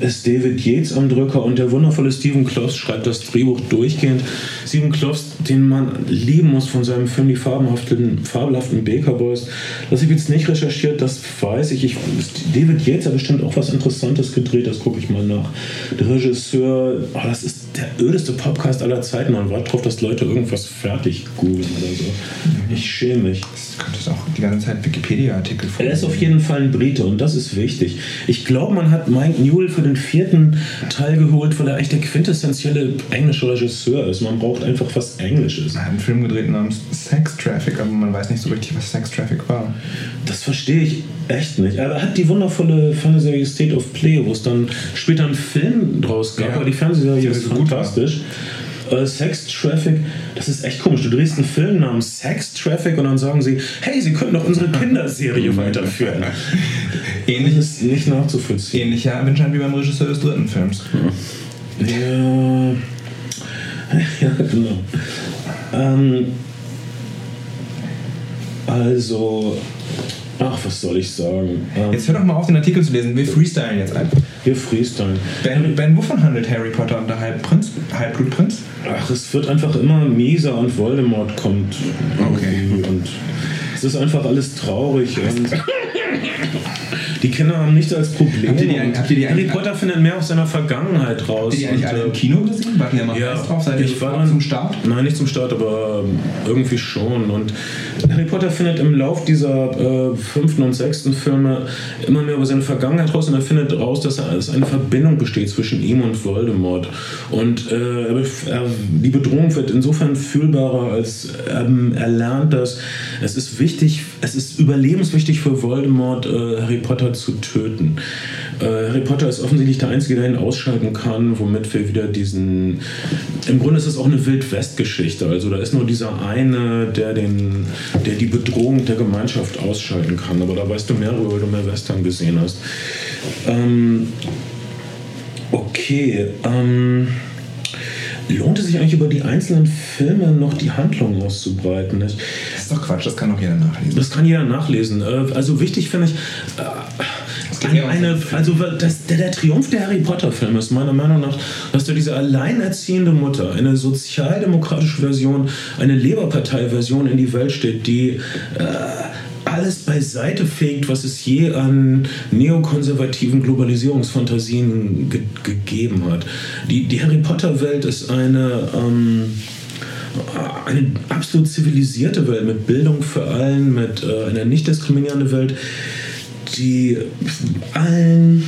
ist David Yates am Drücker und der wundervolle Stephen Kloss schreibt das Drehbuch durchgehend. Stephen Kloss, den man lieben muss von seinem Film Die fabelhaften, fabelhaften Baker Boys. Das habe ich jetzt nicht recherchiert, das weiß ich. ich. David Yates hat bestimmt auch was Interessantes gedreht, das gucke ich mal nach. Der Regisseur, oh, das ist der ödeste Podcast aller Zeiten. Man wartet darauf, dass Leute irgendwas fertig googeln oder so. Ich schäme mich. Du könntest auch die ganze Zeit Wikipedia-Artikel Er ist auf jeden Fall ein Brite und das ist wichtig. Ich glaube, man hat Mike Newell für den vierten Teil geholt, weil er eigentlich der quintessentielle englische Regisseur ist. Man braucht einfach was Englisches. Er hat einen Film gedreht namens Sex Traffic, aber man weiß nicht so richtig, was Sex Traffic war. Das verstehe ich echt nicht. Er hat die wundervolle Fernsehserie State of Play, wo es dann später einen Film draus gab, Ja. aber die Fernsehserie Die ist so gut war. Äh, Sex Traffic, das ist echt komisch. Du drehst einen Film namens Sex Traffic und dann sagen sie, hey, sie könnten doch unsere Kinderserie weiterführen. Das Ähnlich, ist nicht nachzuvollziehen. ähnlicher anscheinend wie beim Regisseur des dritten Films. Ja, ja genau. Ähm, also, ach, was soll ich sagen? Ähm, Jetzt hör doch mal auf, den Artikel zu lesen. Wir freestylen jetzt einfach. wir freestylen. Ben, ben, wovon handelt Harry Potter und der Halbprinz? Halbblutprinz? Ach, es wird einfach immer mieser und Voldemort kommt. Okay. Und es ist einfach alles traurig und die Kinder haben nichts als Problem. Habt ihr die- habt ihr die Harry Potter findet mehr aus seiner Vergangenheit raus. Habt ihr die eigentlich alle äh, im Kino gesehen? Warten ja mal Ja, drauf? Seid ihr ich war dann zum Start? Nein, nicht zum Start, aber irgendwie schon. Und Harry Potter findet im Lauf dieser äh, fünften und sechsten Filme immer mehr über seine Vergangenheit raus und er findet raus, dass, er, dass eine Verbindung besteht zwischen ihm und Voldemort. Und äh, er, die Bedrohung wird insofern fühlbarer, als ähm, er lernt, dass es ist wichtig, es ist überlebenswichtig für Voldemort, äh, Harry Potter zu töten. Äh, Harry Potter ist offensichtlich der Einzige, der ihn ausschalten kann, womit wir wieder diesen. Im Grunde ist es auch eine Wild-West-Geschichte. Also da ist nur dieser eine, der, den, der die Bedrohung der Gemeinschaft ausschalten kann. Aber da weißt du mehr darüber, weil du mehr Western gesehen hast. Ähm, okay. Ähm, lohnt es sich eigentlich über die einzelnen Filme noch die Handlung auszubreiten? Ich, Das ist doch Quatsch, das kann doch jeder nachlesen. das kann jeder nachlesen. Äh, Also wichtig finde ich, äh, eine, Film. also das, der, der Triumph der Harry Potter Filme ist meiner Meinung nach, dass du diese alleinerziehende Mutter, eine sozialdemokratische Version, eine Leberpartei-Version in die Welt steht, die äh, alles beiseite fegt, was es je an neokonservativen Globalisierungsfantasien ge gegeben hat. Die, die Harry Potter-Welt ist eine... Ähm, eine absolut zivilisierte Welt mit Bildung für allen, mit äh, einer nicht diskriminierenden Welt, die allen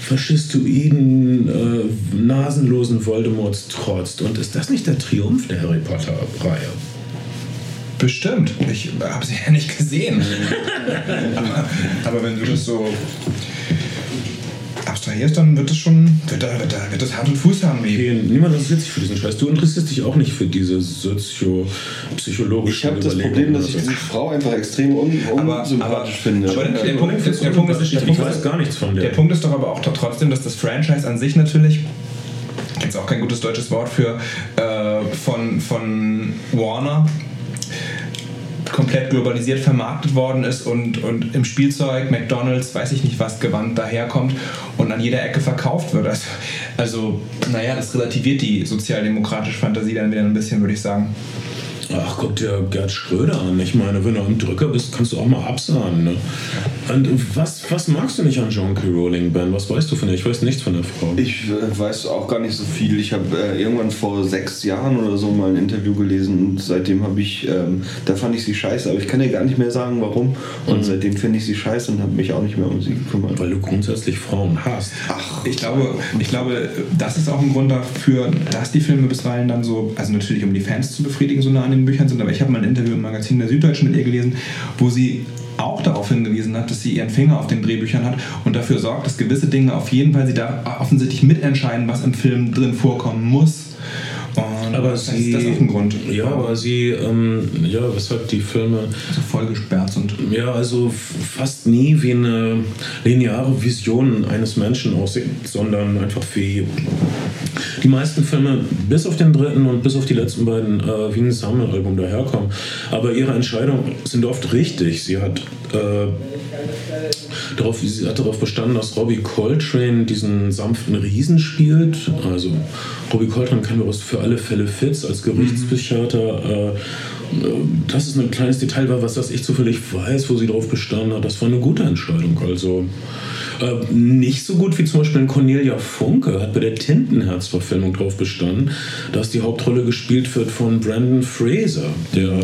faschistoiden, äh, nasenlosen Voldemorts trotzt. Und ist das nicht der Triumph der Harry Potter-Reihe? Bestimmt. Ich habe sie ja nicht gesehen. aber, aber wenn du das so abstrahierst, dann wird das schon, wird, da, wird, da, wird das Hand und Fuß haben. Wie, Okay, niemand interessiert sich für diesen Scheiß. Du interessierst dich auch nicht für diese sozio-psychologischen Ich habe das Problem, dass ich diese Frau einfach extrem un aber, unsympathisch finde. aber der, Punkt ist, der, Punkt ist, der, Ich Punkt weiß ist, gar nichts von der. der Punkt ist doch aber auch trotzdem, dass das Franchise an sich natürlich jetzt auch kein gutes deutsches Wort für äh, von, von Warner komplett globalisiert vermarktet worden ist und, und im Spielzeug, McDonalds, weiß ich nicht was, Gewand daherkommt und an jeder Ecke verkauft wird. Also, also naja, das relativiert die sozialdemokratische Fantasie dann wieder ein bisschen, würde ich sagen. Ach, guck dir Gerd Schröder an. Ich meine, wenn du am Drücker bist, kannst du auch mal absahen. Ne? Und was, was magst du nicht an John K. Rowling, Ben? Was weißt du von ihr? Ich weiß nichts von der Frau. Ich äh, weiß auch gar nicht so viel. Ich habe äh, irgendwann vor sechs Jahren oder so mal ein Interview gelesen und seitdem habe ich, ähm, da fand ich sie scheiße, aber ich kann dir gar nicht mehr sagen, warum. Und mhm. seitdem finde ich sie scheiße und habe mich auch nicht mehr um sie gekümmert. Weil du grundsätzlich Frauen hast. Ach, ich glaube, ich glaube, das ist auch ein Grund dafür, dass die Filme bisweilen dann so, also natürlich um die Fans zu befriedigen, so nah an den Büchern sind, aber ich habe mal ein Interview im Magazin der Süddeutschen mit ihr gelesen, wo sie auch darauf hingewiesen hat, dass sie ihren Finger auf den Drehbüchern hat und dafür sorgt, dass gewisse Dinge auf jeden Fall sie da offensichtlich mitentscheiden, was im Film drin vorkommen muss. Und aber das sie, ist das auch ein Grund. Ja, aber sie, ähm, ja, weshalb die Filme. So voll gesperrt sind. Ja, also fast nie wie eine lineare Vision eines Menschen aussehen, sondern einfach wie die meisten Filme, bis auf den dritten und bis auf die letzten beiden, äh, wie ein Sammelalbum daherkommen. Aber ihre Entscheidungen sind oft richtig. Sie hat. Äh, darauf, sie hat darauf bestanden, dass Robbie Coltrane diesen sanften Riesen spielt. Also Robbie Coltrane kennen wir für alle Fälle Fitz als Gerichtspsychiater. Äh, das ist ein kleines Detail, was das ich zufällig weiß, wo sie darauf bestanden hat. Das war eine gute Entscheidung. Also äh, nicht so gut wie zum Beispiel Cornelia Funke hat bei der Tintenherz-Verfilmung darauf bestanden, dass die Hauptrolle gespielt wird von Brandon Fraser, der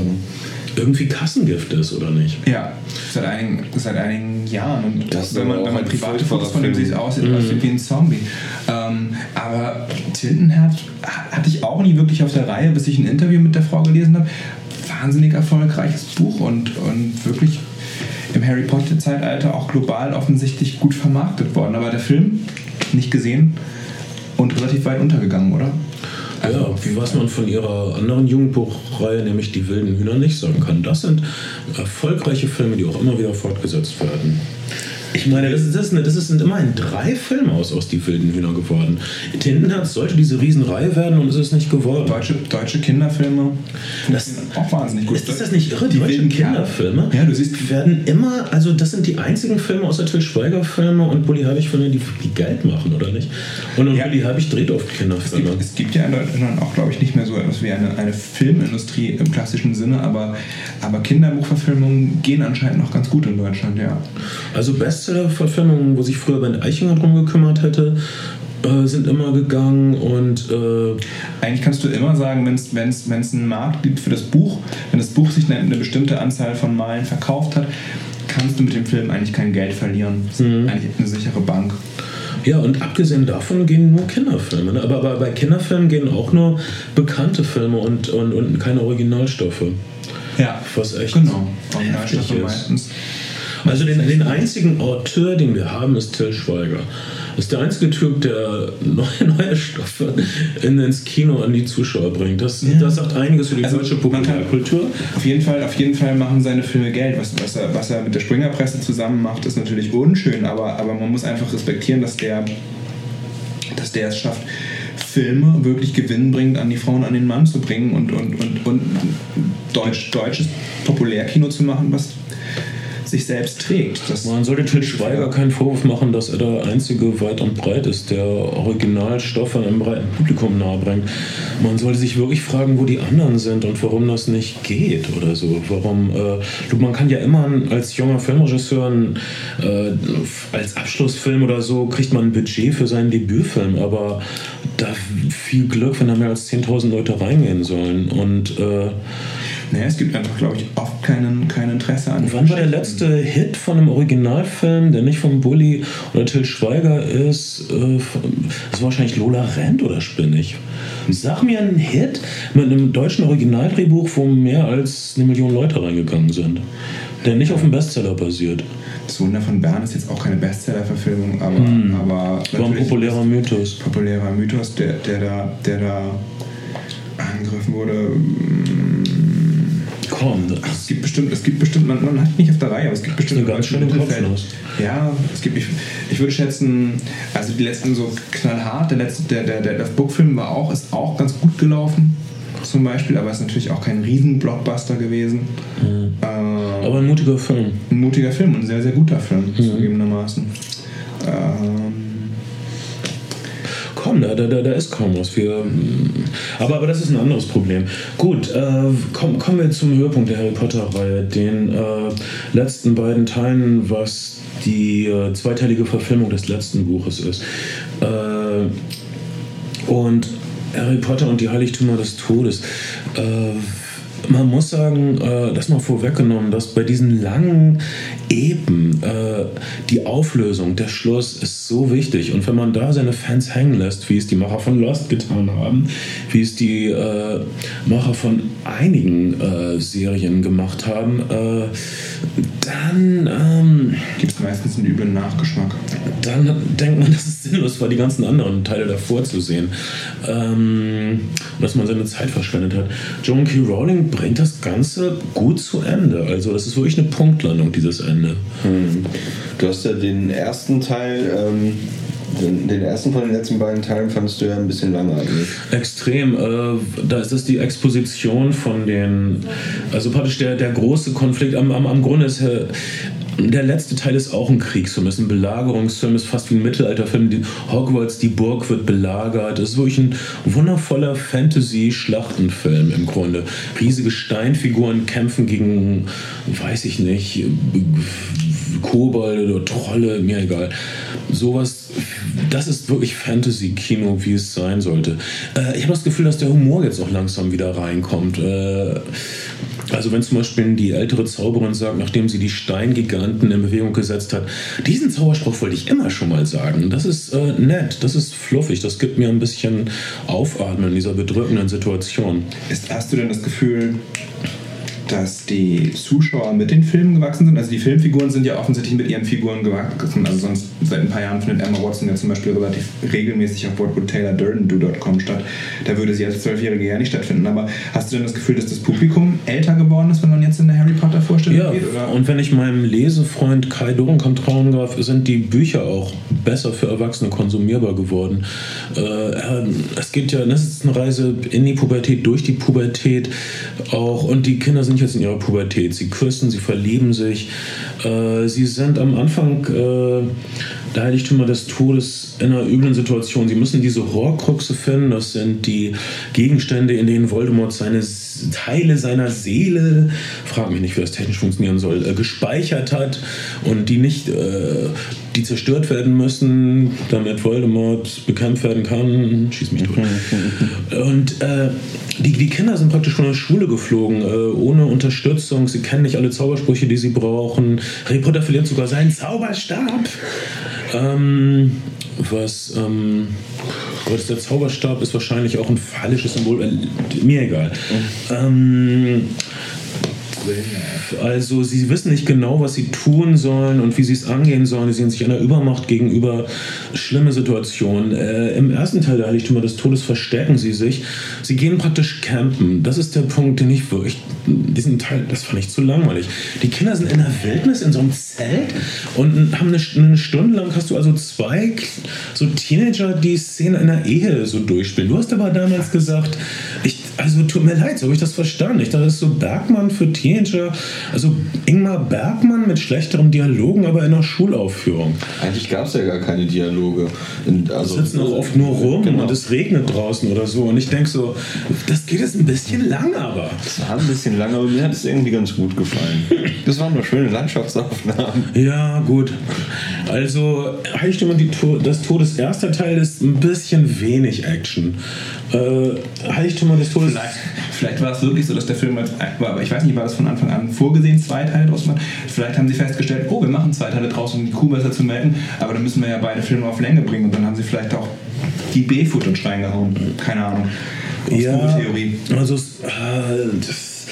irgendwie Kassengift ist, oder nicht? Ja, seit einigen, seit einigen Jahren. Und das wenn man, wenn man private Fotos von ihm sieht, aussieht mhm. wie ein Zombie. Ähm, aber Tintenherz hatte ich auch nie wirklich auf der Reihe, bis ich ein Interview mit der Frau gelesen habe. Wahnsinnig erfolgreiches Buch und, und wirklich im Harry Potter-Zeitalter auch global offensichtlich gut vermarktet worden. Aber der Film, nicht gesehen und relativ weit untergegangen, oder? Ja, was man von ihrer anderen Jugendbuchreihe, nämlich Die wilden Hühner, nicht sagen kann. Das sind erfolgreiche Filme, die auch immer wieder fortgesetzt werden. Ich meine, das, ist, das, ist, das sind immerhin drei Filme aus, aus Die wilden Hühner geworden. Tintenherz sollte diese Riesenreihe werden und es ist nicht geworden. Deutsche, deutsche Kinderfilme. Das ist auch wahnsinnig gut. Ist, ist das nicht irre? Die deutschen Kinderfilme ja, du siehst, werden immer, also das sind die einzigen Filme außer Till Schweiger-Filme und Bully Herbig-Filme, die, die Geld machen, oder nicht? Und, und ja. Bully Herbig dreht oft Kinderfilme. Es gibt, es gibt ja in Deutschland auch, glaube ich, nicht mehr so etwas wie eine, eine Filmindustrie im klassischen Sinne, aber, aber Kinderbuchverfilmungen gehen anscheinend noch ganz gut in Deutschland, ja. Also Best Bestseller-Verfilmungen, wo sich früher Bernd Eichinger drum gekümmert hätte, äh, sind immer gegangen und äh eigentlich kannst du immer sagen, wenn es einen Markt gibt für das Buch, wenn das Buch sich eine, eine, bestimmte Anzahl von Malen verkauft hat, kannst du mit dem Film eigentlich kein Geld verlieren. Das ist mhm. eigentlich eine sichere Bank. Ja, und abgesehen davon gehen nur Kinderfilme. Ne? Aber, aber, bei Kinderfilmen gehen auch nur bekannte Filme und, und, und keine Originalstoffe. Ja, was echt genau. Originalstoffe meistens. Also den, den einzigen Auteur, den wir haben, ist Till Schweiger. Das ist der einzige Typ, der neue, neue Stoffe in, ins Kino an die Zuschauer bringt. Das, ja. das sagt einiges über die also deutsche Populärkultur. Auf jeden, Fall, auf jeden Fall machen seine Filme Geld. Was, was, er, was er mit der Springerpresse zusammen macht, ist natürlich unschön, aber, aber man muss einfach respektieren, dass der, dass der es schafft, Filme wirklich gewinnbringend an die Frauen, an den Mann zu bringen und, und, und, und Deutsch, deutsches Populärkino zu machen, was sich selbst trägt. Das Man sollte Til Schweiger keinen Vorwurf machen, dass er der Einzige weit und breit ist, der Originalstoffe einem breiten Publikum nahebringt. Man sollte sich wirklich fragen, wo die anderen sind und warum das nicht geht oder so. Warum, äh, man kann ja immer als junger Filmregisseur äh, als Abschlussfilm oder so kriegt man ein Budget für seinen Debütfilm, aber da viel Glück, wenn da mehr als 10.000 Leute reingehen sollen und äh, naja, es gibt einfach, glaube ich, oft keinen, kein Interesse an. Wann war der letzte Hit von einem Originalfilm, der nicht von Bully oder Till Schweiger ist? Äh, das war wahrscheinlich Lola Rent oder Spinnig. Sag mir einen Hit mit einem deutschen Originaldrehbuch, wo mehr als eine Million Leute reingegangen sind, der nicht auf einem Bestseller basiert. Das Wunder von Bern ist jetzt auch keine Bestseller-Verfilmung, aber, hm. aber war ein populärer Mythos. Populärer Mythos, der, der, da, der da angegriffen wurde komm. Es gibt bestimmt, es gibt bestimmt, man, man hat nicht auf der Reihe, aber es gibt bestimmt eine ganz schöne Kopfnuss. Ja, es gibt, ich, ich würde schätzen, also die letzten so knallhart, der letzte, der, der, der, der Bookfilm war auch, ist auch ganz gut gelaufen. zum Beispiel, aber ist natürlich auch kein Riesen-Blockbuster gewesen. Mhm. Äh, aber ein mutiger Film. Ein mutiger Film und ein sehr, sehr guter Film, mhm. zugegebenermaßen. Ähm, komm, da, da, da ist kaum was. Wir, aber, aber das ist ein anderes Problem. Gut, äh, komm, kommen wir zum Höhepunkt der Harry Potter-Reihe, den äh, letzten beiden Teilen, was die äh, zweiteilige Verfilmung des letzten Buches ist. Äh, und Harry Potter und die Heiligtümer des Todes. Man muss sagen, äh, das mal vorweggenommen, dass bei diesen langen Eben äh, die Auflösung, der Schluss ist so wichtig. Und wenn man da seine Fans hängen lässt, wie es die Macher von Lost getan haben, wie es die äh, Macher von einigen äh, Serien gemacht haben, äh, dann ähm, gibt es meistens einen üblen Nachgeschmack. Dann denkt man, dass es sinnlos war, die ganzen anderen Teile davor zu sehen. Ähm, dass man seine Zeit verschwendet hat. John K. Rowling bringt das Ganze gut zu Ende. Also das ist wirklich eine Punktlandung, dieses Ende. Hm. Du hast ja den ersten Teil, ähm, den, den, ersten von den letzten beiden Teilen fandest du ja ein bisschen langweilig. Extrem. Äh, da ist das die Exposition von den, also praktisch der, der große Konflikt. Am, am, am Grunde ist äh, der letzte Teil ist auch ein Kriegsfilm, ist ein Belagerungsfilm, ist fast wie ein Mittelalterfilm. Die Hogwarts, die Burg wird belagert. Es ist wirklich ein wundervoller Fantasy-Schlachtenfilm im Grunde. Riesige Steinfiguren kämpfen gegen, weiß ich nicht, Kobolde oder Trolle, mir egal. Sowas, das ist wirklich Fantasy-Kino, wie es sein sollte. Äh, ich habe das Gefühl, dass der Humor jetzt auch langsam wieder reinkommt. Äh, also wenn zum Beispiel die ältere Zauberin sagt, nachdem sie die Steingiganten in Bewegung gesetzt hat, diesen Zauberspruch wollte ich immer schon mal sagen. Das ist äh, nett, das ist fluffig, das gibt mir ein bisschen Aufatmen in dieser bedrückenden Situation. Ist, hast du denn das Gefühl, dass die Zuschauer mit den Filmen gewachsen sind. Also die Filmfiguren sind ja offensichtlich mit ihren Figuren gewachsen. Also sonst seit ein paar Jahren findet Emma Watson ja zum Beispiel relativ regelmäßig auf whatwoodtaylordurdendo.com statt. Da würde sie als Zwölfjährige ja nicht stattfinden. Aber hast du denn das Gefühl, dass das Publikum älter geworden ist, wenn man jetzt in der Harry Potter Vorstellung ja, geht? Oder? Und wenn ich meinem Lesefreund Kai Dorenkamp trauen darf, sind die Bücher auch besser für Erwachsene konsumierbar geworden. Äh, es geht ja, das ist eine Reise in die Pubertät, durch die Pubertät auch. Und die Kinder sind sind jetzt in ihrer Pubertät. Sie küssen, sie verlieben sich. Äh, sie sind am Anfang äh, der Heiligtümer des Todes in einer üblen Situation. Sie müssen diese Horcruxe finden. Das sind die Gegenstände, in denen Voldemort seine Teile seiner Seele, frag mich nicht, wie das technisch funktionieren soll, äh, gespeichert hat und die nicht, äh, die zerstört werden müssen, damit Voldemort bekämpft werden kann. Schieß mich tot. und äh, die, die Kinder sind praktisch von der Schule geflogen, äh, ohne Unterstützung. Sie kennen nicht alle Zaubersprüche, die sie brauchen. Harry Potter verliert sogar seinen Zauberstab. Ähm, was, ähm, Gott, der Zauberstab ist wahrscheinlich auch ein phallisches Symbol. Äh, mir egal. Mhm. Ähm, also sie wissen nicht genau, was sie tun sollen und wie sie es angehen sollen. Sie sehen sich einer Übermacht gegenüber schlimme Situationen. Äh, Im ersten Teil der Heiligtümer des Todes verstärken sie sich. Sie gehen praktisch campen. Das ist der Punkt, den ich wirklich, diesen Teil, das fand ich zu langweilig. Die Kinder sind in der Wildnis in so einem Zelt und haben eine, eine Stunde lang hast du also zwei so Teenager, die Szene einer Ehe so durchspielen. Du hast aber damals gesagt, ich, also tut mir leid, so habe ich das verstanden. Ich dachte, das ist so Bergmann für Teenager. Also Ingmar Bergmann mit schlechteren Dialogen, aber in einer Schulaufführung. Eigentlich gab es ja gar keine Dialoge. Also, sitzen auch oft nur rum genau. und es regnet draußen oder so. Und ich denke so, das geht jetzt ein bisschen lang, aber. Das war ein bisschen lang, aber mir hat es irgendwie ganz gut gefallen. Das waren nur schöne Landschaftsaufnahmen. Ja, gut. Also, Heiligtümer des Todes erster Teil ist ein bisschen wenig Action. Äh, Heiligtümer des Todes. Vielleicht, vielleicht, war es wirklich so, dass der Film als, aber ich weiß nicht, war das von Anfang an vorgesehen, zwei Teile draus machen? Vielleicht haben sie festgestellt, oh, wir machen zwei Teile draus, um die Kuh besser zu melden, aber dann müssen wir ja beide Filme auf Länge bringen und dann haben sie vielleicht auch die B-Footage reingehauen. Keine Ahnung. Ja, Theorie. Also, äh, das,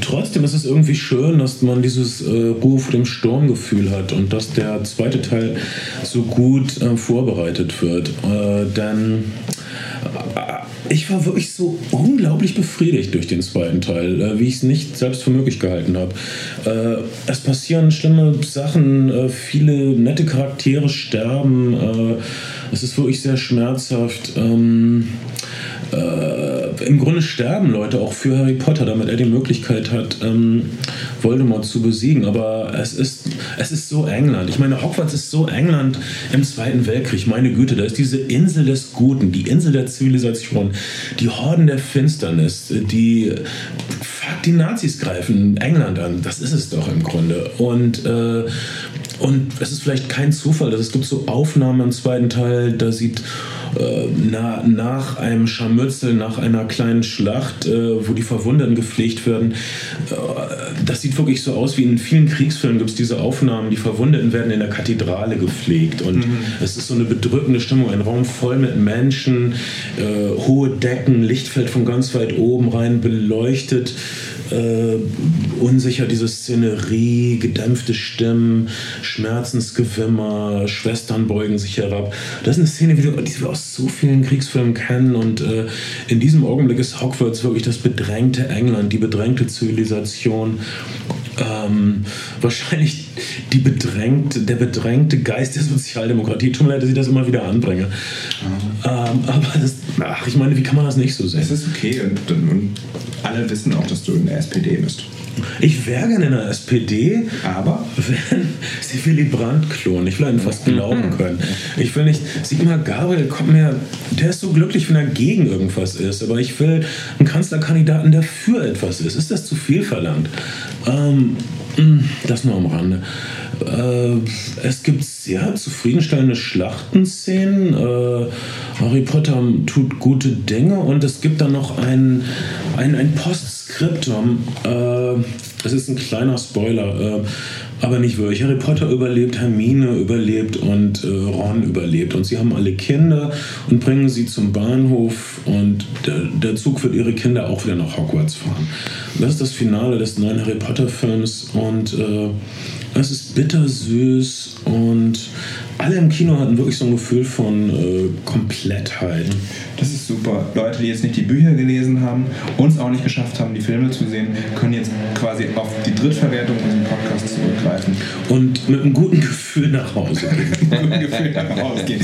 trotzdem ist es irgendwie schön, dass man dieses äh, Ruhe vor dem Sturmgefühl hat und dass der zweite Teil so gut äh, vorbereitet wird. Äh, denn ich war wirklich so unglaublich befriedigt durch den zweiten Teil, äh, wie ich es nicht selbst für möglich gehalten habe. Äh, es passieren schlimme Sachen, äh, viele nette Charaktere sterben. es ist wirklich sehr schmerzhaft. Ähm, äh, im Grunde sterben Leute auch für Harry Potter, damit er die Möglichkeit hat, ähm, Voldemort zu besiegen. Aber es ist, es ist so England. Ich meine, Hogwarts ist so England im Zweiten Weltkrieg. Meine Güte, da ist diese Insel des Guten, die Insel der Zivilisation, die Horden der Finsternis, die die Nazis greifen England an. Das ist es doch im Grunde. Und äh, und es ist vielleicht kein Zufall, dass es gibt so Aufnahmen im zweiten Teil, da sieht äh, na, nach einem Scharmützel, nach einer kleinen Schlacht, äh, wo die Verwundeten gepflegt werden, äh, das sieht wirklich so aus wie in vielen Kriegsfilmen gibt es diese Aufnahmen, die Verwundeten werden in der Kathedrale gepflegt und mhm. es ist so eine bedrückende Stimmung, ein Raum voll mit Menschen, äh, hohe Decken, Licht fällt von ganz weit oben rein, beleuchtet äh, unsicher diese Szenerie, gedämpfte Stimmen, Schmerzensgewimmer, Schwestern beugen sich herab. Das ist eine Szene, die wir aus so vielen Kriegsfilmen kennen und äh, in diesem Augenblick ist Hogwarts wirklich das bedrängte England, die bedrängte Zivilisation. Ähm, wahrscheinlich die bedrängte, der bedrängte Geist der Sozialdemokratie. Tut mir leid, dass ich das immer wieder anbringe. Mhm. Das, ach, ich meine, wie kann man das nicht so sehen? Es ist okay und, und alle wissen auch, dass du in der SPD bist. Ich wäre gerne in der SPD, aber wenn sie Willy Brandt klonen. Ich will ihnen fast glauben können. Ich will nicht, Sigmar Gabriel kommt mir, der ist so glücklich, wenn er gegen irgendwas ist, aber ich will einen Kanzlerkandidaten, der für etwas ist. Ist das zu viel verlangt? Ähm, hm, das nur am Rande. Äh, es gibt sehr zufriedenstellende Schlachtenszenen. Äh, Harry Potter tut gute Dinge und es gibt dann noch ein, ein, ein Postskriptum. Äh, es ist ein kleiner Spoiler, äh, aber nicht wirklich. Harry Potter überlebt, Hermine überlebt und äh, Ron überlebt. Und sie haben alle Kinder und bringen sie zum Bahnhof und der, der Zug wird ihre Kinder auch wieder nach Hogwarts fahren. Das ist das Finale des neuen Harry Potter-Films und äh, es ist bittersüß und alle im Kino hatten wirklich so ein Gefühl von äh, Komplettheit. Das ist super. Leute, die jetzt nicht die Bücher gelesen haben, uns auch nicht geschafft haben, die Filme zu sehen, können jetzt quasi auf die Drittverwertung unseres Podcasts zurückgreifen. Und mit einem guten Gefühl nach Hause gehen. mit einem guten Gefühl nach Hause gehen.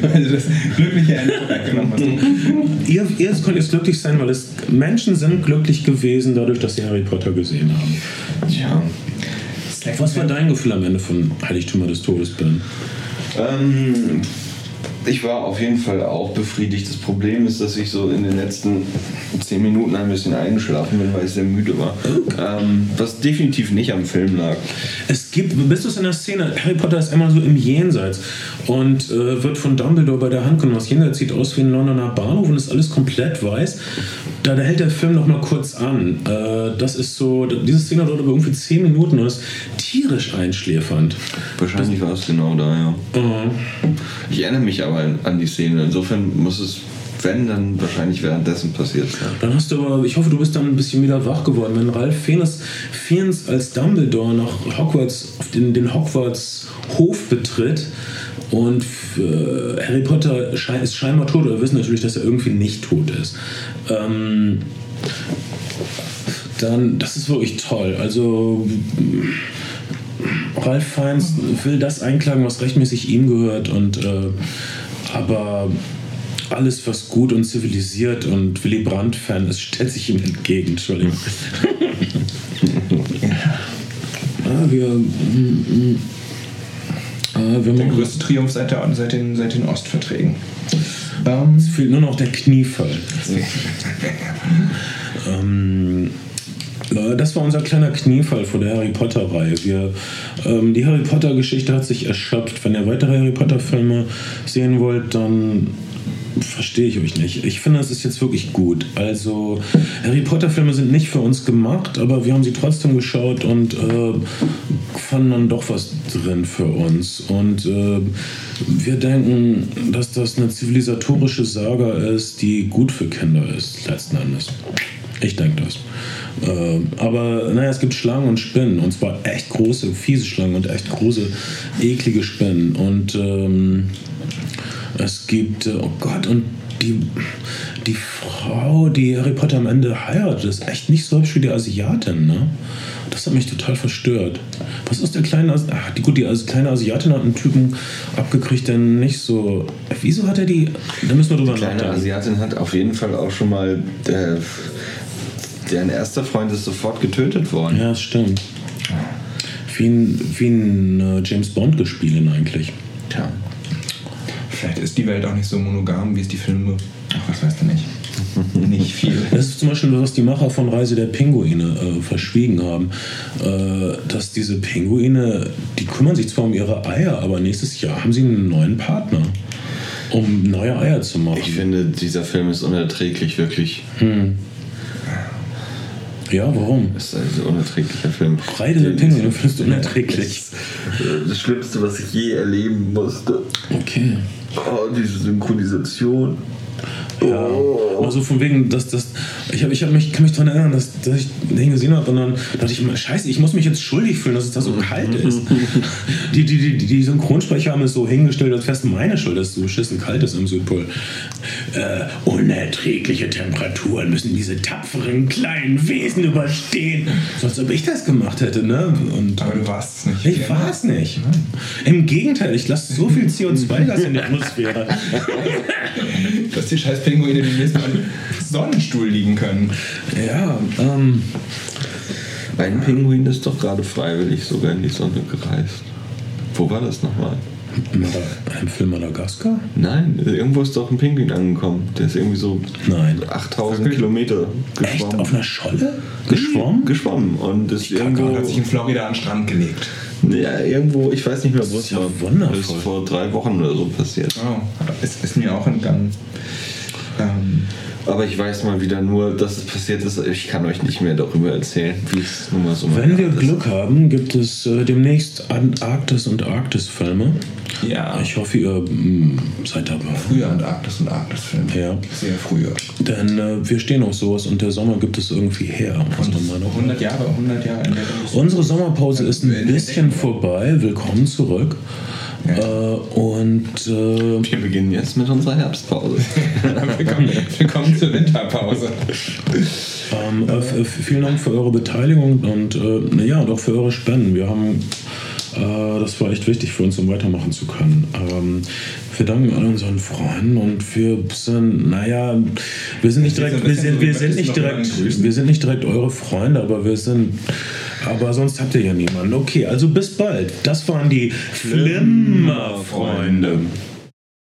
weil du das glückliche Ende weggenommen hast. ihr, ihr könnt jetzt glücklich sein, weil es Menschen sind glücklich gewesen, dadurch, dass sie Harry Potter gesehen haben. Ja. Was war dein Gefühl am Ende von Heiligtümer des Todes, Ben? Ähm, ich war auf jeden Fall auch befriedigt. Das Problem ist, dass ich so in den letzten zehn Minuten ein bisschen eingeschlafen bin, weil ich sehr müde war. Ähm, was definitiv nicht am Film lag. Es gibt, bist du in der Szene, Harry Potter ist einmal so im Jenseits und äh, wird von Dumbledore bei der Hand genommen. Das Jenseits sieht aus wie ein Londoner Bahnhof und ist alles komplett weiß. Da, da hält der Film noch mal kurz an. Äh, das ist so, diese Szene dauert aber irgendwie zehn Minuten und ist tierisch einschläfernd. Wahrscheinlich war es genau da, ja. Uh Ich erinnere mich aber an die Szene. Insofern muss es wenn, dann wahrscheinlich währenddessen passiert sein. Dann hast du aber, ich hoffe, du bist dann ein bisschen wieder wach geworden. Wenn Ralph Fiennes, als Dumbledore nach Hogwarts, auf den, den Hogwarts Hof betritt und äh, Harry Potter ist scheinbar tot, aber wir wissen natürlich, dass er irgendwie nicht tot ist. Ähm, dann, das ist wirklich toll. Also Ralph Fiennes will das einklagen, was rechtmäßig ihm gehört und äh, aber alles, was gut und zivilisiert und Willy Brandt-Fan ist, stellt sich ihm entgegen. Entschuldigung. ah, wir, mm, ah, wir der größte Triumph seit, der, seit, den, seit den Ostverträgen. Ähm, es fehlt nur noch der Kniefall. ähm, äh, das war unser kleiner Kniefall vor der Harry Potter-Reihe. ähm, die Harry Potter-Geschichte hat sich erschöpft. Wenn ihr weitere Harry Potter-Filme sehen wollt, dann verstehe ich euch nicht. Ich finde, es ist jetzt wirklich gut. Also, Harry Potter-Filme sind nicht für uns gemacht, aber wir haben sie trotzdem geschaut und äh, fanden dann doch was drin für uns. Und äh, wir denken, dass das eine zivilisatorische Saga ist, die gut für Kinder ist, letzten Endes. Ich denke das. Äh, aber naja, es gibt Schlangen und Spinnen. Und zwar echt große, fiese Schlangen und echt große, eklige Spinnen. Und ähm, es gibt, äh, oh Gott, und die, die Frau, die Harry Potter am Ende heiratet, ist echt nicht so hübsch wie die Asiatin, ne? Das hat mich total verstört. Was ist der kleine Asi Ach, die, gut, die kleine Asiatin hat einen Typen abgekriegt, der nicht so. Wieso hat er die. Da müssen wir drüber Die kleine nachdenken. Asiatin hat auf jeden Fall auch schon mal. Äh, deren erster Freund ist sofort getötet worden. Ja, das stimmt. Wie ein, wie ein äh, James Bond-Gespielin eigentlich. Tja. Vielleicht ist die Welt auch nicht so monogam, wie es die Filme. Ach, was weißt du nicht? nicht viel. Das ist zum Beispiel, was die Macher von Reise der Pinguine äh, verschwiegen haben. Äh, dass diese Pinguine, die kümmern sich zwar um ihre Eier, aber nächstes Jahr haben sie einen neuen Partner, um neue Eier zu machen. Ich finde, dieser Film ist unerträglich, wirklich. Ja, warum? Das ist ein unerträglicher Film. Reise der Pinguine findest du unerträglich. Das Schlimmste, was ich je erleben musste. Okay. Oh, diese Synchronisation. Ja, also von wegen, dass das. Ich, hab, ich hab mich, kann mich daran erinnern, dass, dass ich den gesehen habe und dann dachte ich immer, scheiße, ich muss mich jetzt schuldig fühlen, dass es da so kalt ist. die, die, die, die Synchronsprecher haben es so hingestellt, als fest meine Schuld, dass es so beschissen kalt ist im Südpol. Äh, unerträgliche Temperaturen müssen diese tapferen kleinen Wesen überstehen. So als ob ich das gemacht hätte, ne? Und, Aber du warst es nicht. ich war es nicht. Im Gegenteil, ich lasse so viel CO2-Gas in der Atmosphäre. Dass die scheiß Pinguine demnächst mal im Sonnenstuhl liegen können. Ja, ähm, Ein Pinguin ist doch gerade freiwillig sogar in die Sonne gereist. Wo war das nochmal? Im Film Madagaskar? Nein, irgendwo ist doch ein Pinguin angekommen. Der ist irgendwie so Nein. 8000 Wirklich? Kilometer Echt? geschwommen. Auf einer Scholle? Geschwommen? Geschwommen. Und ist irgendwo. Gott hat sich in Florida an den Strand gelegt. Ja, irgendwo, ich weiß nicht mehr, wo ist es ja war. wundervoll. Das ist vor drei Wochen oder so passiert. Oh, ist, ist mir auch entgangen. Ähm, Aber ich weiß mal wieder nur, dass es passiert ist. Ich kann euch nicht mehr darüber erzählen, wie es nun mal so Wenn wir ist. Glück haben, gibt es äh, demnächst Antarktis und Arktis-Filme. ja, Ich hoffe, ihr mh, seid dabei. früher Antarktis und Arktis-Film. Ja. Sehr früher. Denn äh, wir stehen auf sowas und der Sommer gibt es irgendwie her. muss man mal noch- 100 Jahre, 100 Jahre in der Unsere Sommerpause ist ein bisschen vorbei. Willkommen zurück. Äh, und äh, Wir beginnen jetzt mit unserer Herbstpause. willkommen, willkommen zur Winterpause. Ähm, äh, vielen Dank für eure Beteiligung und äh, ja, und auch für eure Spenden. Wir haben, äh, das war echt wichtig für uns, um weitermachen zu können. Ähm, wir danken all unseren Freunden und wir sind, naja, wir sind nicht direkt, wir sind, wir sind nicht direkt, wir sind nicht direkt eure Freunde, aber wir sind, aber sonst habt ihr ja niemanden. Okay, also bis bald. Das waren die Flimmerfreunde.